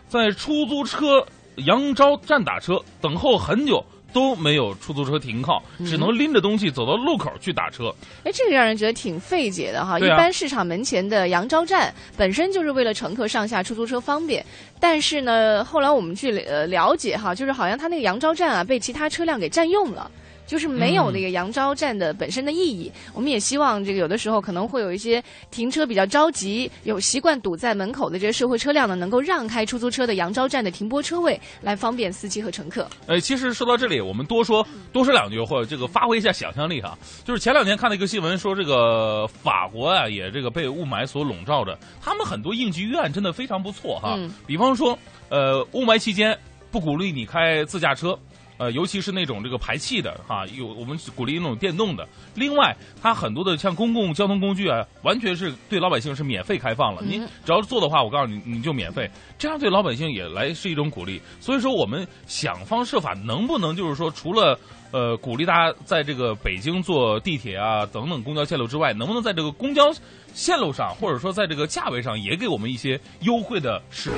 在出租车扬招站打车等候很久都没有出租车停靠，只能拎着东西走到路口去打车。哎，这个让人觉得挺费解的哈。啊一般市场门前的杨昭站本身就是为了乘客上下出租车方便，但是呢，后来我们去呃了解哈，就是好像他那个杨昭站啊被其他车辆给占用了。就是没有那个杨昭站的本身的意义。我们也希望这个有的时候可能会有一些停车比较着急、有习惯堵在门口的这些社会车辆呢，能够让开出租车的杨昭站的停泊车位，来方便司机和乘客。呃，其实说到这里，我们多说多说两句，或者这个发挥一下想象力哈。就是前两天看了一个新闻，说这个法国啊，也这个被雾霾所笼罩着，他们很多应急预案真的非常不错哈。嗯比方说，呃，雾霾期间不鼓励你开自驾车。呃，尤其是那种这个排气的哈，有我们鼓励那种电动的。另外，它很多的像公共交通工具啊，完全是对老百姓是免费开放了。嗯你只要做的话，我告诉你，你就免费，这样对老百姓也来是一种鼓励。所以说，我们想方设法，能不能就是说，除了呃鼓励大家在这个北京坐地铁啊等等公交线路之外，能不能在这个公交线路上，或者说在这个价位上，也给我们一些优惠的事？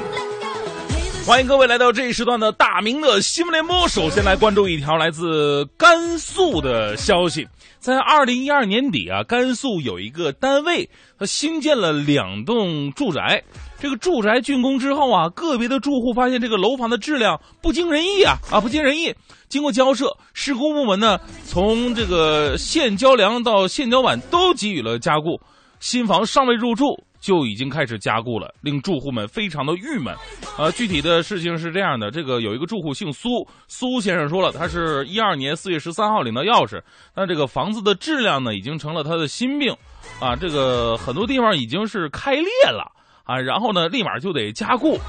欢迎各位来到这一时段的大明的新闻联播。首先来关注一条来自甘肃的消息，在二零一二年底啊，甘肃有一个单位，它新建了两栋住宅。这个住宅竣工之后啊，个别的住户发现这个楼房的质量不尽人意啊啊不尽人意。经过交涉，施工部门呢从这个现浇梁到现浇板都给予了加固，新房尚未入住。就已经开始加固了，令住户们非常的郁闷。呃，具体的事情是这样的：这个有一个住户姓苏，苏先生说了，他是一二年四月十三号领到钥匙，但这个房子的质量呢，已经成了他的心病啊。这个很多地方已经是开裂了啊，然后呢，立马就得加固。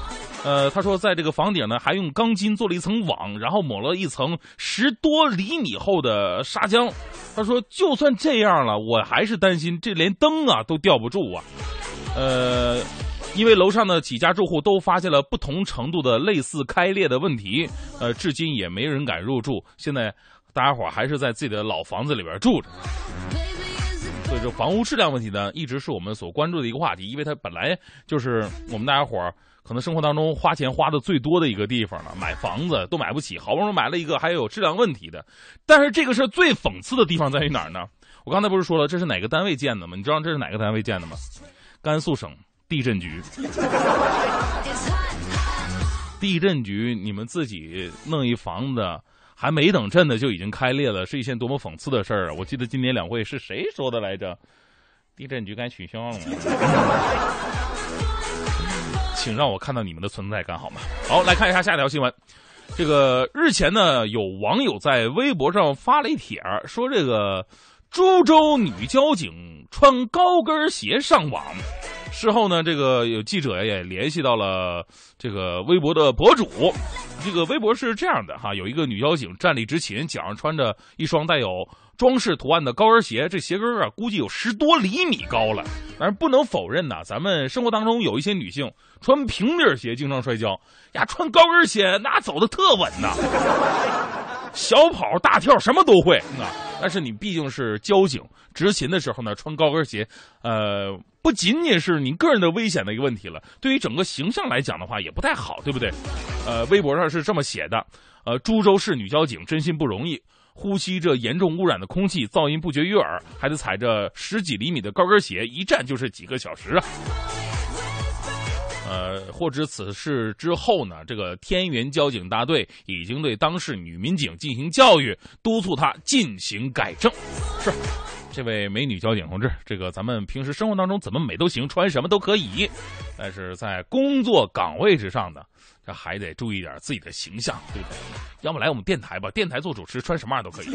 呃，他说，在这个房顶呢，还用钢筋做了一层网，然后抹了一层十多厘米厚的砂浆。他说，就算这样了，我还是担心这连灯啊都吊不住啊。呃，因为楼上的几家住户都发现了不同程度的类似开裂的问题，呃，至今也没人敢入住。现在大家伙儿还是在自己的老房子里边住着。所以说，房屋质量问题呢，一直是我们所关注的一个话题，因为它本来就是我们大家伙儿可能生活当中花钱花的最多的一个地方了。买房子都买不起，好不容易买了一个还有质量问题的。但是这个事最讽刺的地方在于哪儿呢？我刚才不是说了，这是哪个单位建的吗？你知道这是哪个单位建的吗？甘肃省地震局。地震局，你们自己弄一房子，还没等震呢就已经开裂了，是一件多么讽刺的事儿啊！我记得今年两会是谁说的来着？地震局该取消了吗？[laughs] 请让我看到你们的存在感好吗？好，来看一下下一条新闻。这个日前呢，有网友在微博上发了一帖，说这个株洲女交警穿高跟鞋上网。事后呢，这个有记者也联系到了这个微博的博主。这个微博是这样的哈，有一个女交警站立执勤，脚上穿着一双带有装饰图案的高跟鞋，这鞋跟啊估计有十多厘米高了。但是不能否认呐，咱们生活当中有一些女性穿平底鞋经常摔跤，呀，穿高跟鞋那走的特稳呐，小跑大跳什么都会啊。但是你毕竟是交警，执勤的时候呢，穿高跟鞋，呃，不仅仅是你个人的危险的一个问题了，对于整个形象来讲的话，也不太好，对不对？呃，微博上是这么写的，呃，株洲市女交警真心不容易，呼吸着严重污染的空气，噪音不绝于耳，还得踩着十几厘米的高跟鞋，一站就是几个小时啊。呃，获知此事之后呢，这个天元交警大队已经对当事女民警进行教育，督促她进行改正。是，这位美女交警同志，这个咱们平时生活当中怎么美都行，穿什么都可以，但是在工作岗位之上呢，这还得注意点自己的形象，对不对？要么来我们电台吧，电台做主持，穿什么样都可以。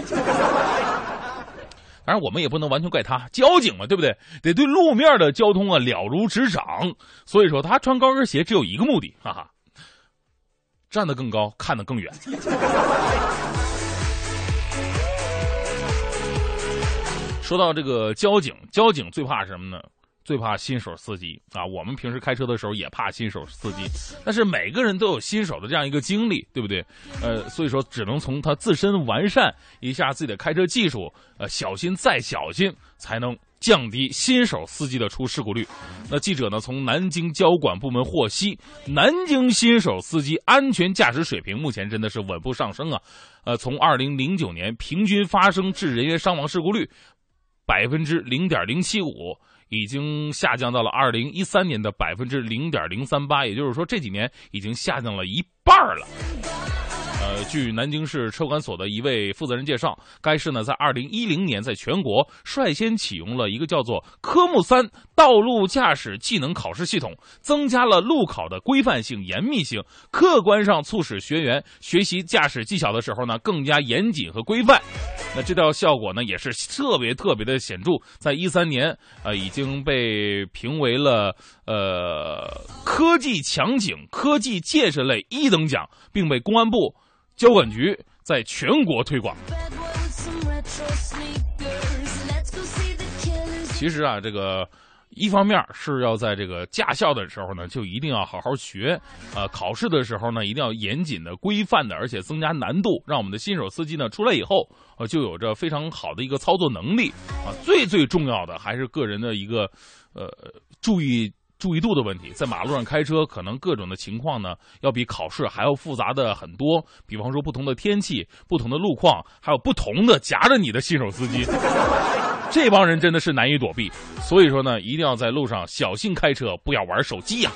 当然，我们也不能完全怪他，交警嘛，对不对？得对路面的交通啊了如指掌。所以说，他穿高跟鞋只有一个目的，哈哈，站得更高，看得更远。说到这个交警，交警最怕什么呢？最怕新手司机啊！我们平时开车的时候也怕新手司机，但是每个人都有新手的这样一个经历，对不对？呃，所以说只能从他自身完善一下自己的开车技术，呃，小心再小心，才能降低新手司机的出事故率。那记者呢从南京交管部门获悉，南京新手司机安全驾驶水平目前真的是稳步上升啊。呃，从二零零九年平均发生致人员伤亡事故率百分之零点零七五。已经下降到了二零一三年的百分之零点零三八，也就是说这几年已经下降了一半了。呃，据南京市车管所的一位负责人介绍，该市呢在二零一零年在全国率先启用了一个叫做科目三道路驾驶技能考试系统，增加了路考的规范性、严密性，客观上促使学员学习驾驶技巧的时候呢更加严谨和规范。那这道效果呢也是特别特别的显著，在一三年呃已经被评为了呃科技强警、科技建设类一等奖，并被公安部。交管局在全国推广。其实啊，这个一方面是要在这个驾校的时候呢，就一定要好好学；呃，考试的时候呢，一定要严谨的、规范的，而且增加难度，让我们的新手司机呢出来以后，呃，就有着非常好的一个操作能力。啊，最最重要的还是个人的一个呃注意。注意度的问题，在马路上开车，可能各种的情况呢，要比考试还要复杂的很多。比方说，不同的天气、不同的路况，还有不同的夹着你的新手司机，[laughs] 这帮人真的是难以躲避。所以说呢，一定要在路上小心开车，不要玩手机呀。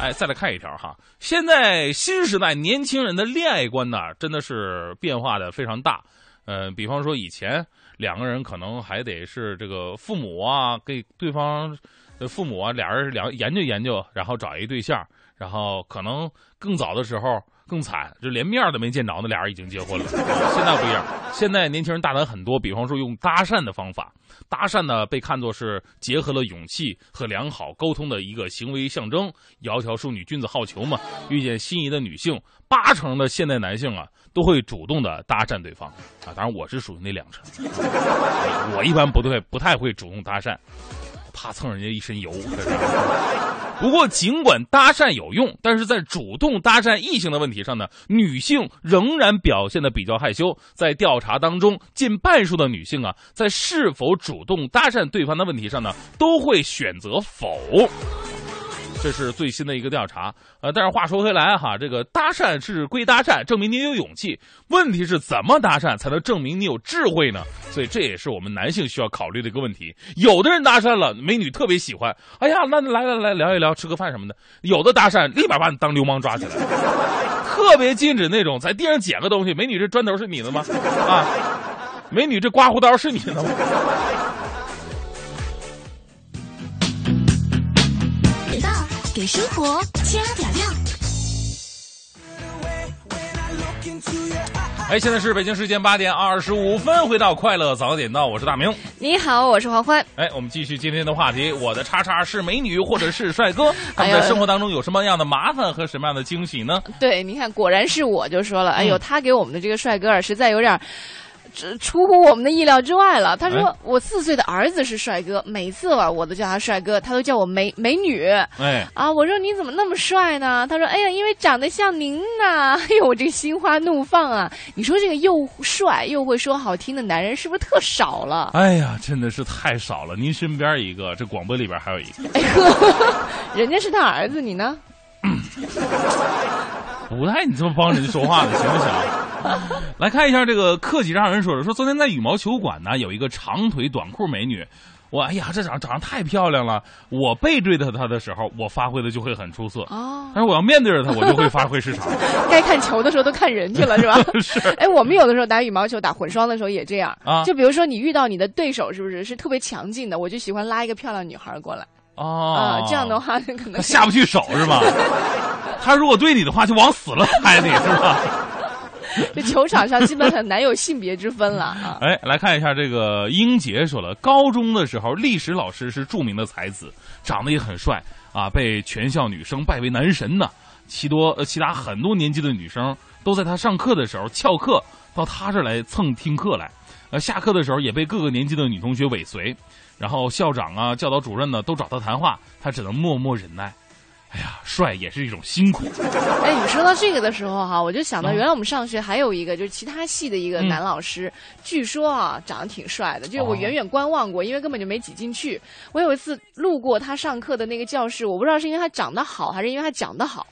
哎，再来看一条哈，现在新时代年轻人的恋爱观呢，真的是变化的非常大。嗯，比方说以前。两个人可能还得是这个父母啊，给对方的父母啊，俩人两研究研究，然后找一对象，然后可能更早的时候更惨，就连面都没见着那，俩人已经结婚了。现在不一样，现在年轻人大胆很多，比方说用搭讪的方法，搭讪呢被看作是结合了勇气和良好沟通的一个行为象征。窈窕淑女，君子好逑嘛，遇见心仪的女性，八成的现代男性啊。都会主动的搭讪对方，啊，当然我是属于那两成，我一般不对，不太会主动搭讪，怕蹭人家一身油。不过尽管搭讪有用，但是在主动搭讪异性的问题上呢，女性仍然表现的比较害羞。在调查当中，近半数的女性啊，在是否主动搭讪对方的问题上呢，都会选择否。这是最新的一个调查，呃，但是话说回来哈，这个搭讪是归搭讪，证明你有勇气。问题是怎么搭讪才能证明你有智慧呢？所以这也是我们男性需要考虑的一个问题。有的人搭讪了，美女特别喜欢，哎呀，那来来来聊一聊，吃个饭什么的。有的搭讪立马把你当流氓抓起来，特别禁止那种在地上捡个东西，美女这砖头是你的吗？啊，美女这刮胡刀是你的吗？给生活加点料。哎，现在是北京时间八点二十五分，回到快乐早点到，我是大明。你好，我是黄欢。哎，我们继续今天的话题，我的叉叉是美女或者是帅哥，[laughs] 他们在生活当中有什么样的麻烦和什么样的惊喜呢？对，你看，果然是我就说了，哎呦，他给我们的这个帅哥啊，实在有点。出乎我们的意料之外了。他说：“我四岁的儿子是帅哥，每次吧我都叫他帅哥，他都叫我美美女。”哎，啊，我说你怎么那么帅呢？他说：“哎呀，因为长得像您呢。[laughs] ”哎呦，我这个心花怒放啊！你说这个又帅又会说好听的男人是不是特少了？哎呀，真的是太少了。您身边一个，这广播里边还有一个。[laughs] 哎呵，人家是他儿子，你呢？[coughs] 不带你这么帮人家说话的，行不行？[laughs] 来看一下这个客气让人说的，说昨天在羽毛球馆呢，有一个长腿短裤美女，我哎呀，这长长得太漂亮了。我背对着她的时候，我发挥的就会很出色哦。但是我要面对着她，我就会发挥失常。[laughs] 该看球的时候都看人去了，是吧？[laughs] 是。哎，我们有的时候打羽毛球、打混双的时候也这样啊。就比如说你遇到你的对手是不是是特别强劲的，我就喜欢拉一个漂亮女孩过来。哦，这样的话 [laughs] 可能下不去手是吧？[laughs] 他如果对你的话，就往死了拍你是吧？[laughs] 这球场上基本很难有性别之分了啊！哎，来看一下这个英杰说了，高中的时候历史老师是著名的才子，长得也很帅啊，被全校女生拜为男神呢。其多呃，其他很多年级的女生都在他上课的时候翘课到他这来蹭听课来，呃，下课的时候也被各个年级的女同学尾随。然后校长啊、教导主任呢都找他谈话，他只能默默忍耐。哎呀，帅也是一种辛苦。哎，你说到这个的时候哈，我就想到嗯原来我们上学还有一个就是其他系的一个嗯男老师，据说啊长得挺帅的，就是我哦远远观望过，因为根本就没挤进去。我有一次路过他上课的那个教室，我不知道是因为他长得好还是因为他讲得好，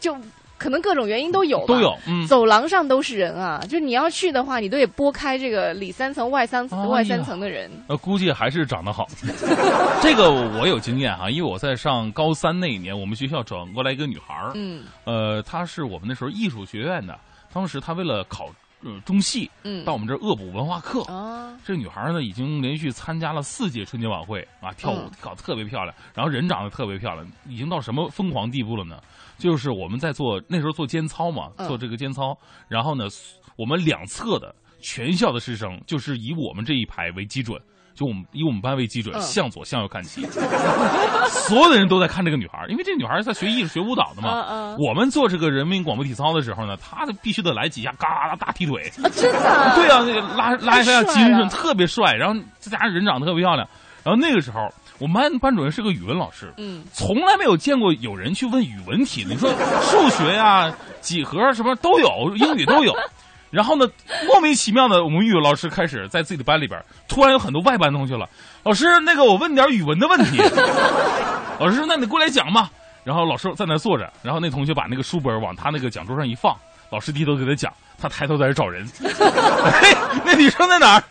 就可能各种原因都有。都有，嗯，走廊上都是人啊，就你要去的话，你都得拨开这个里三层外三哎呀外三层的人。呃，估计还是长得好。[laughs] 这个我有经验哈，因为我在上高三那一年，我们学校转过来一个女孩儿，嗯呃，她是我们那时候艺术学院的，当时她为了考呃中戏，嗯到我们这儿恶补文化课。啊这女孩呢，已经连续参加了四届春节晚会啊，跳舞嗯搞得特别漂亮，然后人长得特别漂亮，已经到什么疯狂地步了呢？就是我们在做那时候做间操嘛，嗯做这个间操，然后呢，我们两侧的全校的师生就是以我们这一排为基准。就我们以我们班为基准，嗯向左向右看齐，[laughs] 所有的人都在看这个女孩，因为这女孩在学艺术、学舞蹈的嘛。我们做这个人民广播体操的时候呢，她必须得来几下嘎啦大踢腿，啊，真的啊对啊，那个拉拉一下精神，特别帅，然后再加上人长得特别漂亮。然后那个时候，我们班班主任是个语文老师，嗯从来没有见过有人去问语文题的。你说数学呀、几何什么都有，英语都有。然后呢，莫名其妙的，我们语文老师开始在自己的班里边，突然有很多外班同学了。老师，那个我问点语文的问题。[laughs] 老师说：“那你过来讲嘛。”然后老师在那坐着，然后那同学把那个书本往他那个讲桌上一放，老师低头给他讲，他抬头在这找人。[laughs] 哎，那女生在哪儿？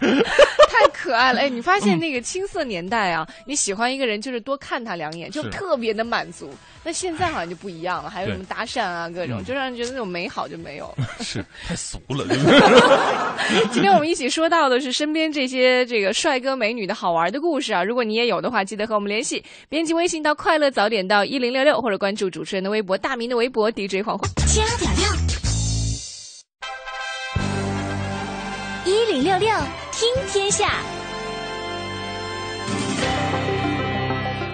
太可爱了！[laughs] 哎，你发嗯现那个青涩年代啊，你喜欢一个人就是多看他两眼，就特别的满足。那现在好像就不一样了，还有什么搭讪啊，各种，嗯就让人觉得那种美好就没有了。[laughs] 是 [laughs] 太俗了，对不对？今天我们一起说到的是身边这些这个帅哥美女的好玩的故事啊，如果你也有的话，记得和我们联系，编辑微信到快乐早点到一零六六，或者关注主持人的微博大明的微博 DJ 黄欢。加点料，听天下。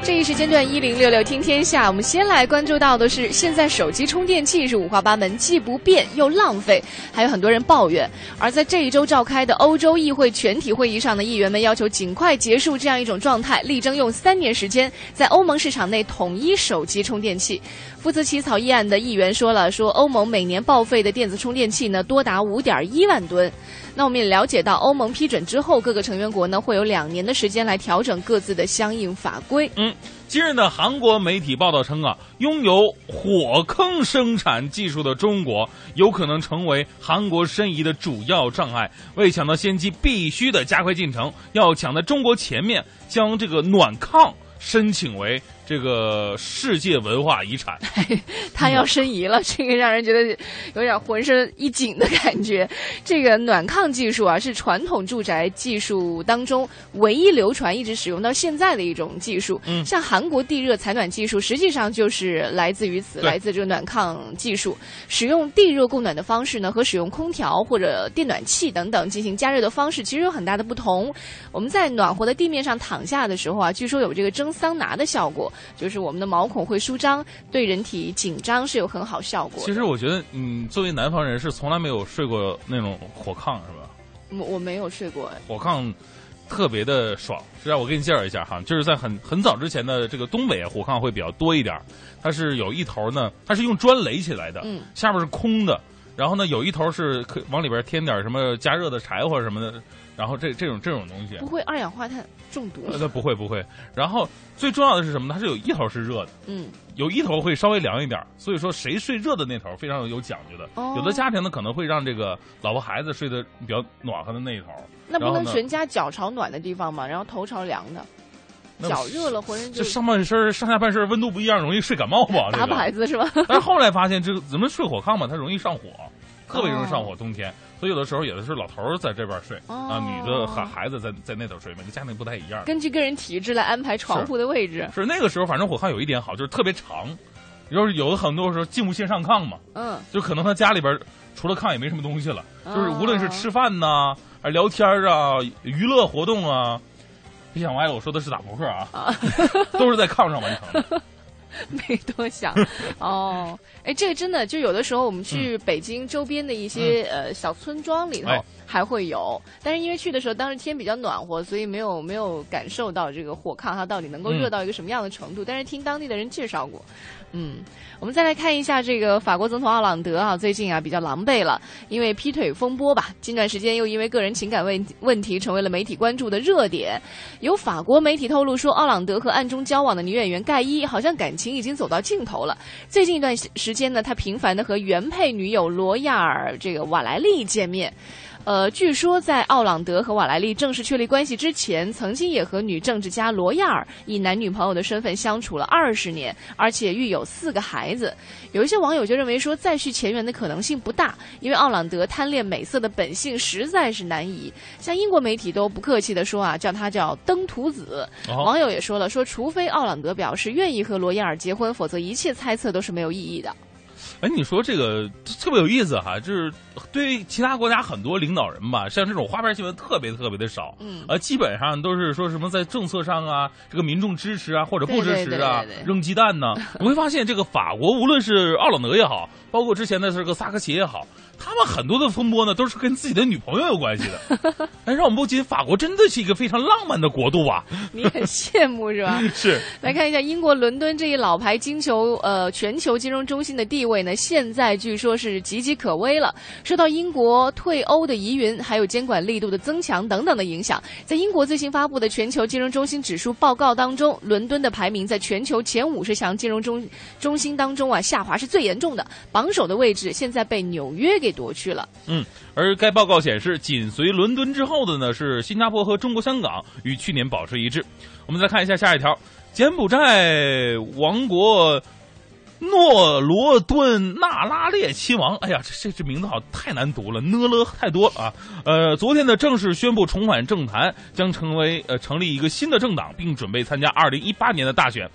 这一时间段一零六六听天下，我们先来关注到的是，现在手机充电器是五花八门，既不便又浪费，还有很多人抱怨。而在这一周召开的欧洲议会全体会议上呢，议员们要求尽快结束这样一种状态，力争用三年时间在欧盟市场内统一手机充电器。负责起草议案的议员说了，说欧盟每年报废的电子充电器呢多达五点一万吨。那我们也了解到，欧盟批准之后，各个成员国呢会有两年的时间来调整各自的相应法规。嗯，今日呢，韩国媒体报道称啊，拥有火坑生产技术的中国有可能成为韩国申遗的主要障碍。为抢到先机，必须得加快进程，要抢在中国前面，将这个暖炕申请为这个世界文化遗产。[laughs] 他要申遗了，这个让人觉得有点浑身一紧的感觉。这个暖炕技术啊，是传统住宅技术当中唯一流传、一直使用到现在的一种技术。嗯像韩国地热采暖技术，实际上就是来自于此，来自这个暖炕技术。使用地热供暖的方式呢，和使用空调或者电暖器等等进行加热的方式，其实有很大的不同。我们在暖和的地面上躺下的时候啊，据说有这个蒸桑拿的效果，就是我们的毛孔会舒张，对人体紧张是有很好效果。其实我觉得，嗯，作为南方人是从来没有睡过那种火炕，是吧？我我没有睡过，哎火炕特别的爽。实际上，我给你介绍一下哈，就是在很很早之前的这个东北啊，火炕会比较多一点。它是有一头呢，它是用砖垒起来的，嗯下面是空的。然后呢，有一头是可往里边添点什么加热的柴火什么的，然后这这种这种东西不，会二氧化碳中毒。呃，它不会不会。然后最重要的是什么呢？它是有一头是热的，嗯，有一头会稍微凉一点儿，所以说谁睡热的那头非常有讲究的。哦有的家庭呢可能会让这个老婆孩子睡得比较暖和的那一头，那不能全家脚朝暖的地方吗？然后头朝凉的，脚热了浑身就这上半身上下半身温度不一样，容易睡感冒吧？[laughs] 这打个摆子是吧？但是后来发现，这个咱们睡火炕嘛，它容易上火，特别容易上哦火。冬天，所以有的时候有的是老头儿在这边睡哦啊，女的和孩子在在那头睡，每个家庭不太一样。根据个人体质来安排床铺的位置。是那个时候，反正火炕有一点好，就是特别长。就是有的很多时候进不去上炕嘛，嗯，就可能他家里边除了炕也没什么东西了，哦就是无论是吃饭呐，还是聊天啊，娱乐活动啊，别想歪了，我说的是打扑克啊，都是在炕上完成的。[laughs] 没多想。哦，哎，这个真的就有的时候我们去北京周边的一些、呃小村庄里头还会有，但是因为去的时候当时天比较暖和，所以没有没有感受到这个火炕它到底能够嗯热到一个什么样的程度。但是听当地的人介绍过，嗯，我们再来看一下这个法国总统奥朗德啊，最近啊比较狼狈了，因为劈腿风波吧，近段时间又因为个人情感问问题成为了媒体关注的热点。有法国媒体透露说，奥朗德和暗中交往的女演员盖伊好像感情已经走到尽头了。最近一段时间呢，他频繁的和原配女友罗亚尔这个瓦莱丽见面。呃，据说在奥朗德和瓦莱丽正式确立关系之前，曾经也和女政治家罗亚尔以男女朋友的身份相处了二十年，而且育有四个孩子。有一些网友就认为说，再续前缘的可能性不大，因为奥朗德贪恋美色的本性实在是难移。像英国媒体都不客气的说啊，叫他叫登徒子。哦网友也说了，说除非奥朗德表示愿意和罗亚尔结婚，否则一切猜测都是没有意义的。哎，你说这个特别有意思哈，就是对于其他国家很多领导人吧，像这种花边新闻特别特别的少，嗯呃，基本上都是说什么在政策上啊，这个民众支持啊，或者不支持啊，对对对对扔鸡蛋呢。你会发现，这个法国无论是奥朗德也好，包括之前的这个萨科齐也好，他们很多的风波呢，都是跟自己的女朋友有关系的。[laughs] 哎，让我们不禁，法国真的是一个非常浪漫的国度啊！你很羡慕是吧？[laughs] 是，来看一下英国伦敦这一老牌金球呃全球金融中心的地位呢，现在据说是岌岌可危了。受到英国退欧的疑云，还有监管力度的增强等等的影响，在英国最新发布的全球金融中心指数报告当中，伦敦的排名在全球前五十强金融中中心当中啊下滑是最严重的，榜首的位置现在被纽约给夺去了。嗯，而该报告显示，紧随伦敦之后的呢是新加坡和中国香港，与去年保持一致。我们再看一下下一条，柬埔寨王国。诺罗敦纳拉列亲王，哎呀，这这这名字好太难读了，呢了太多了啊。呃，昨天呢正式宣布重返政坛，将成为呃成立一个新的政党，并准备参加二零一八年的大选。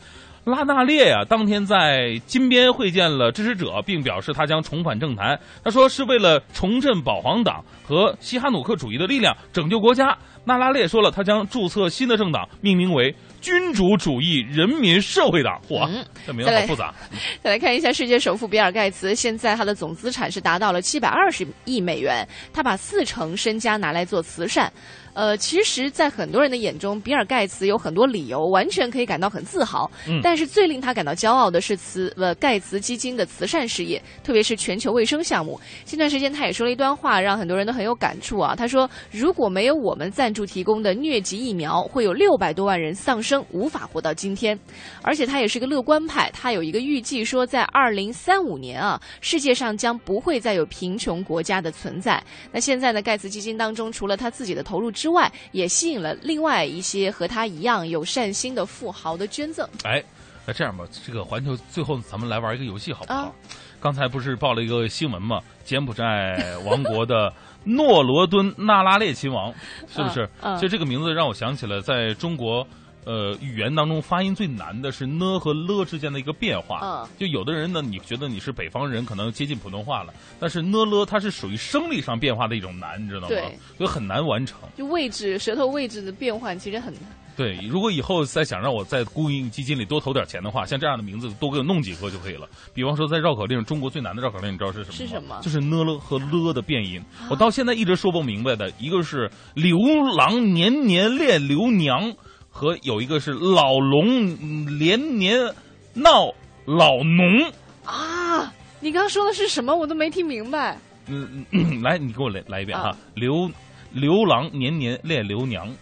拉纳列呀、当天在金边会见了支持者，并表示他将重返政坛。他说是为了重振保皇党和西哈努克主义的力量，拯救国家。纳拉列说了，他将注册新的政党，命名为君主主义人民社会党。嚯，嗯这名字好复杂。再来看一下世界首富比尔盖茨，现在他的总资产是达到了七百二十亿美元，他把四成身家拿来做慈善。呃，其实，在很多人的眼中，比尔盖茨有很多理由，完全可以感到很自豪。嗯但是最令他感到骄傲的是慈呃盖茨基金的慈善事业，特别是全球卫生项目。近段时间，他也说了一段话，让很多人都很有感触啊。他说：“如果没有我们赞助提供的疟疾疫苗，会有六百多万人丧生，无法活到今天。”而且他也是个乐观派，他有一个预计说，在二零三五年啊，世界上将不会再有贫穷国家的存在。那现在呢，盖茨基金当中，除了他自己的投入之外，也吸引了另外一些和他一样有善心的富豪的捐赠。哎，那这样吧，这个环球最后咱们来玩一个游戏好不好？啊刚才不是报了一个新闻吗？柬埔寨王国的诺罗敦那拉列亲王，[laughs] 是不是？其实这个名字让我想起了在中国。呃，语言当中发音最难的是呢和了之间的一个变化。嗯就有的人呢，你觉得你是北方人，可能接近普通话了，但是呢了它是属于生理上变化的一种难，你知道吗？对，所以很难完成。就位置舌头位置的变换其实很难。对，如果以后再想让我在公益基金里多投点钱的话，像这样的名字多给我弄几个就可以了。比方说，在绕口令，中国最难的绕口令，你知道是什么吗？是什么就是呢了和了的变音。我到现在一直说不明白的，一个是刘郎年年恋刘娘，和有一个是老龙连年闹老农。啊！你刚刚说的是什么？我都没听明白。嗯，嗯嗯来，你给我来来一遍哈啊。刘刘郎年年恋刘娘。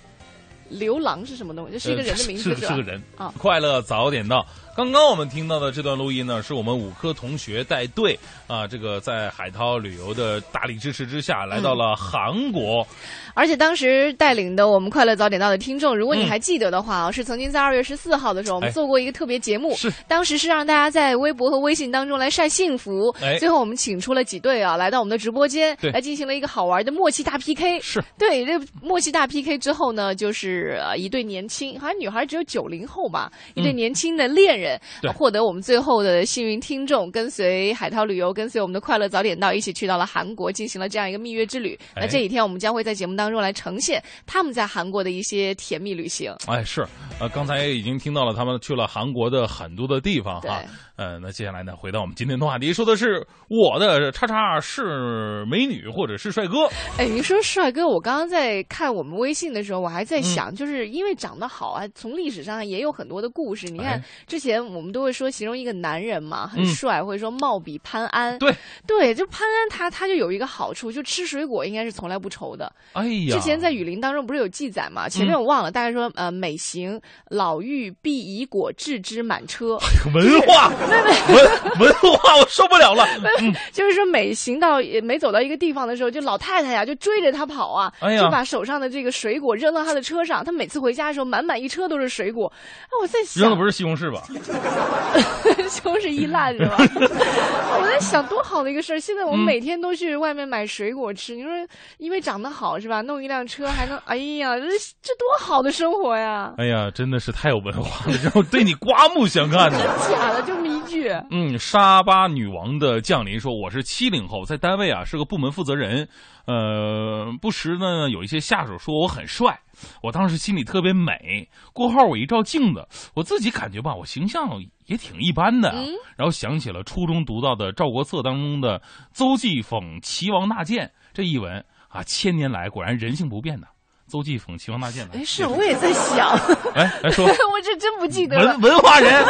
刘郎是什么东西？这是一个人的名字吧？呃是是个人啊快乐早点到。刚刚我们听到的这段录音呢，是我们五科同学带队啊，这个在海涛旅游的大力支持之下，来到了韩国。而且当时带领的我们快乐早点到的听众，如果你嗯还记得的话啊，是曾经在二月十四号的时候，我们哎做过一个特别节目，是当时是让大家在微博和微信当中来晒幸福。哎最后我们请出了几对啊，来到我们的直播间对，来进行了一个好玩的默契大 PK。是对，这默契大 PK 之后呢，就是呃一对年轻，好像女孩只有九零后吧，一对嗯年轻的恋人。获得我们最后的幸运听众，跟随海涛旅游，跟随我们的快乐早点到，一起去到了韩国，进行了这样一个蜜月之旅。那哎这几天我们将会在节目当中来呈现他们在韩国的一些甜蜜旅行。哎，是，呃，刚才已经听到了他们去了韩国的很多的地方哈。呃，那接下来呢，回到我们今天的话题，说的是我的叉叉是美女或者是帅哥。哎，你说帅哥，我刚刚在看我们微信的时候，我还嗯在想，就是因为长得好啊，从历史上也有很多的故事。你看哎，之前我们都会说形容一个男人嘛，很嗯帅，或者说貌比潘安。对对，就潘安他他就有一个好处，就吃水果应该是从来不愁的。哎呀，之前在雨林当中不是有记载嘛？前面我忘了，大概说呃，美行老妪必以果置之满车，[laughs] 文化，[laughs] 文文化，我受不了了。嗯，就是说每行到每走到一个地方的时候，就老太太呀就追着他跑啊，哎就把手上的这个水果扔到他的车上。他每次回家的时候，满满一车都是水果。啊，我在想，扔的不是西红柿吧？[laughs] 西红柿一烂是吧？我在想多好的一个事儿。现在我们嗯每天都去外面买水果吃，你说因为长得好是吧？弄一辆车还能，哎呀，这这多好的生活呀！哎呀，真的是太有文化了，然 [laughs] 后对你刮目相看呢。假的，这么一句。嗯，沙巴女王的降临说：“我是七零后，在单位啊是个部门负责人，呃，不时呢有一些下属说我很帅，我当时心里特别美。过后我一照镜子，我自己感觉吧，我形象也挺一般的、啊。嗯然后想起了初中读到的赵国策当中的邹忌讽齐王纳谏这一文啊，千年来果然人性不变的。邹忌讽齐王纳谏的，哎，是，我也在想，[laughs] 哎来说。[laughs] 我这真不记得了。文文化人，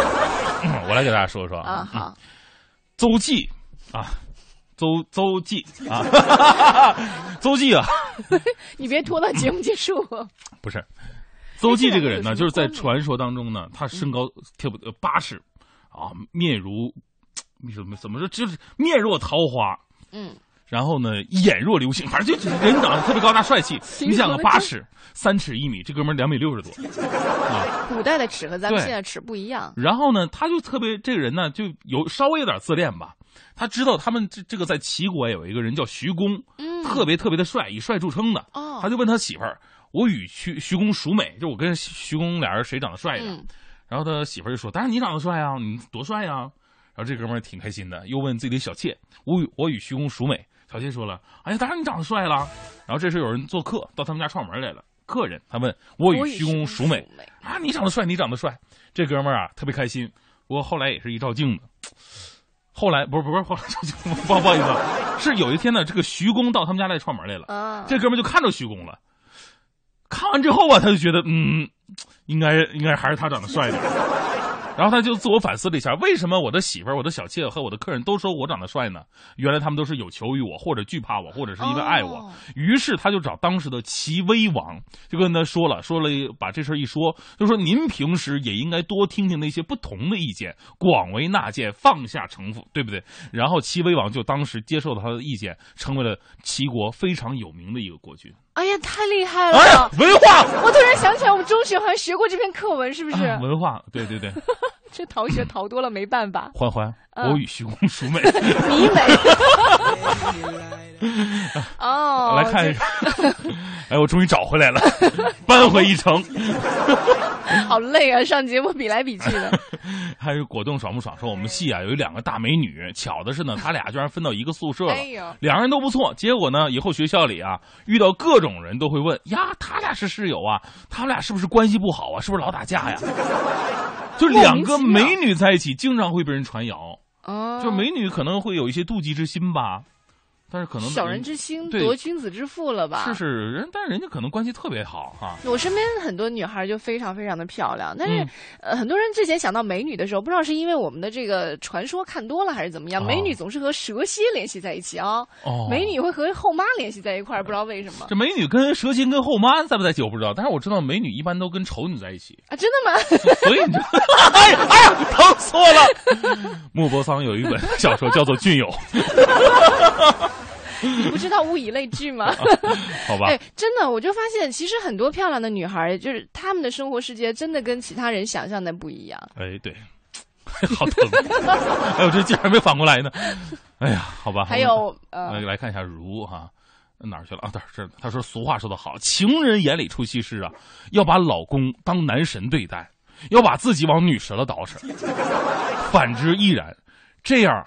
嗯我来给大家说说啊。嗯好，邹忌啊，邹邹忌啊，[laughs] 邹忌啊，你别拖到节目结束。不是，邹忌这个人呢，就是在传说当中呢，他身高特别呃八尺啊，面如 [tsk] 怎么怎么说，就是面若桃花，嗯，然后呢，眼若流星，反正就人长得特别高大帅气。你想个容得真八尺，三尺一米，这哥们儿两米六十多 [laughs] 啊。古代的尺和咱们现在尺不一样。然后呢，他就特别这个人呢，就有稍微有点自恋吧。他知道他们这这个在齐国有一个人叫徐公，嗯，特别特别的帅，以帅著称的。哦，他就问他媳妇儿：“我与徐徐公孰美？就我跟徐徐公俩人谁长得帅的？”嗯然后他媳妇儿就说：“当然你长得帅啊，你多帅呀、然后这哥们儿挺开心的，又问自己的小妾：“我与我与徐公孰美？”小新说了：“哎呀，当然你长得帅了。”然后这时候有人做客到他们家串门来了，客人他问：“我与徐公孰美？”啊，你长得帅，你长得帅。这哥们儿啊特别开心，不过后来也是一照镜子。后来不是不是后来不 [laughs] 不好意思啊，是有一天呢，这个徐公到他们家来串门来了，啊，这哥们儿就看着徐公了。看完之后啊，他就觉得嗯，应该应该还是他长得帅点儿。然后他就自我反思了一下，为什么我的媳妇儿、我的小妾和我的客人都说我长得帅呢？原来他们都是有求于我，或者惧怕我，或者是因为爱我。哦于是他就找当时的齐威王，就跟他说了，说了把这事儿一说，就说您平时也应该多听听那些不同的意见，广为纳谏，放下城府，对不对？然后齐威王就当时接受了他的意见，成为了齐国非常有名的一个国君。哎呀，太厉害了！哎呀，文化，我突然想起来，我们中学好像学过这篇课文，是不是？啊文化，对对对，[laughs] 这逃学逃多了，没办法，欢欢，嗯我与徐公孰美？[laughs] 你美。[laughs] 哦，来看一这看，哎，我终于找回来了，扳回一城。[laughs] 好累啊！上节目比来比去的。还有果冻爽不爽？说我们系啊有两个大美女，巧的是呢，他俩居然分到一个宿舍了两人都不错，结果呢，以后学校里啊，遇到各种人都会问呀，他俩是室友啊，他们俩是不是关系不好啊？是不是老打架呀？就两个美女在一起，经常会被人传谣，就美女可能会有一些妒忌之心吧，但是可能小人之心对夺君子之腹了吧？是是人，但是人家可能关系特别好哈、我身边很多女孩就非常非常的漂亮，但是、嗯呃，很多人之前想到美女的时候，不知道是因为我们的这个传说看多了还是怎么样，哦美女总是和蛇蝎联系在一起啊、哦，美女会和后妈联系在一块儿，不知道为什么这美女跟蛇蝎跟后妈在不在一起我不知道，但是我知道美女一般都跟丑女在一起，啊？真的吗？所以你就，[laughs] 哎呀哎呀，疼死我了。[laughs] 莫泊桑有一本小说叫做《俊友》，[laughs] [laughs] 你不知道物以类聚吗？[laughs] 好吧 [laughs] 哎？，真的，我就发现其实很多漂亮的女孩，就是她们的生活世界真的跟其他人想象的不一样。哎，对，好疼。哎呦，这竟然没反过来呢。哎呀，好吧。还有来呃，来看一下如哈。哪儿去了啊？这儿这儿，他说俗话说得好，情人眼里出西施啊，要把老公当男神对待。要把自己往女神了捯饬，反之亦然。这样，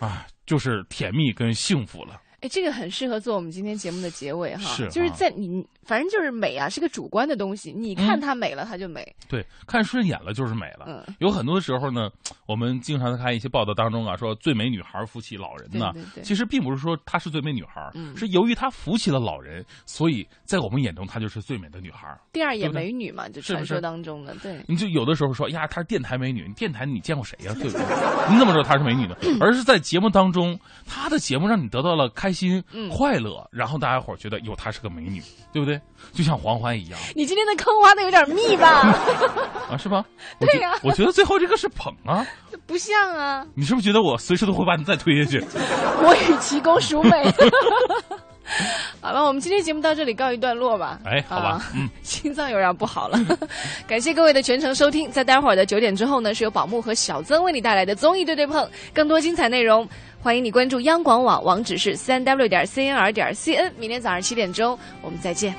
啊，就是甜蜜跟幸福了。哎，这个很适合做我们今天节目的结尾哈，是就是啊在你，反正就是美啊，是个主观的东西，你看它美了，它就美。对，看顺眼了就是美了。嗯有很多的时候呢，我们经常在看一些报道当中啊，说最美女孩扶起老人呢，对对对其实并不是说她是最美女孩，嗯是由于她扶起了老人，所以在我们眼中她就是最美的女孩。第二眼美女嘛，就是传说当中的，对。你就有的时候说呀，她是电台美女，你电台你见过谁呀、对不对？你怎么知道她是美女呢？而是在节目当中，她的节目让你得到了开心、嗯快乐，然后大家伙儿觉得有，她是个美女，对不对？就像黄欢一样你今天的坑挖的有点密吧？[laughs] 啊，是吧？[laughs] 对呀我觉得最后这个是捧啊，不像啊，你是不是觉得我随时都会把你再推下去？[laughs] 我与其公孰美。好了，我们今天节目到这里告一段落吧。哎，好吧啊，嗯。心脏有点不好了。感谢各位的全程收听，在待会儿的九点之后呢，是由宝木和小曾为你带来的综艺对对碰，更多精彩内容，欢迎你关注央广网，网址是三 w 点 cnr 点 cn。明天早上七点钟，我们再见。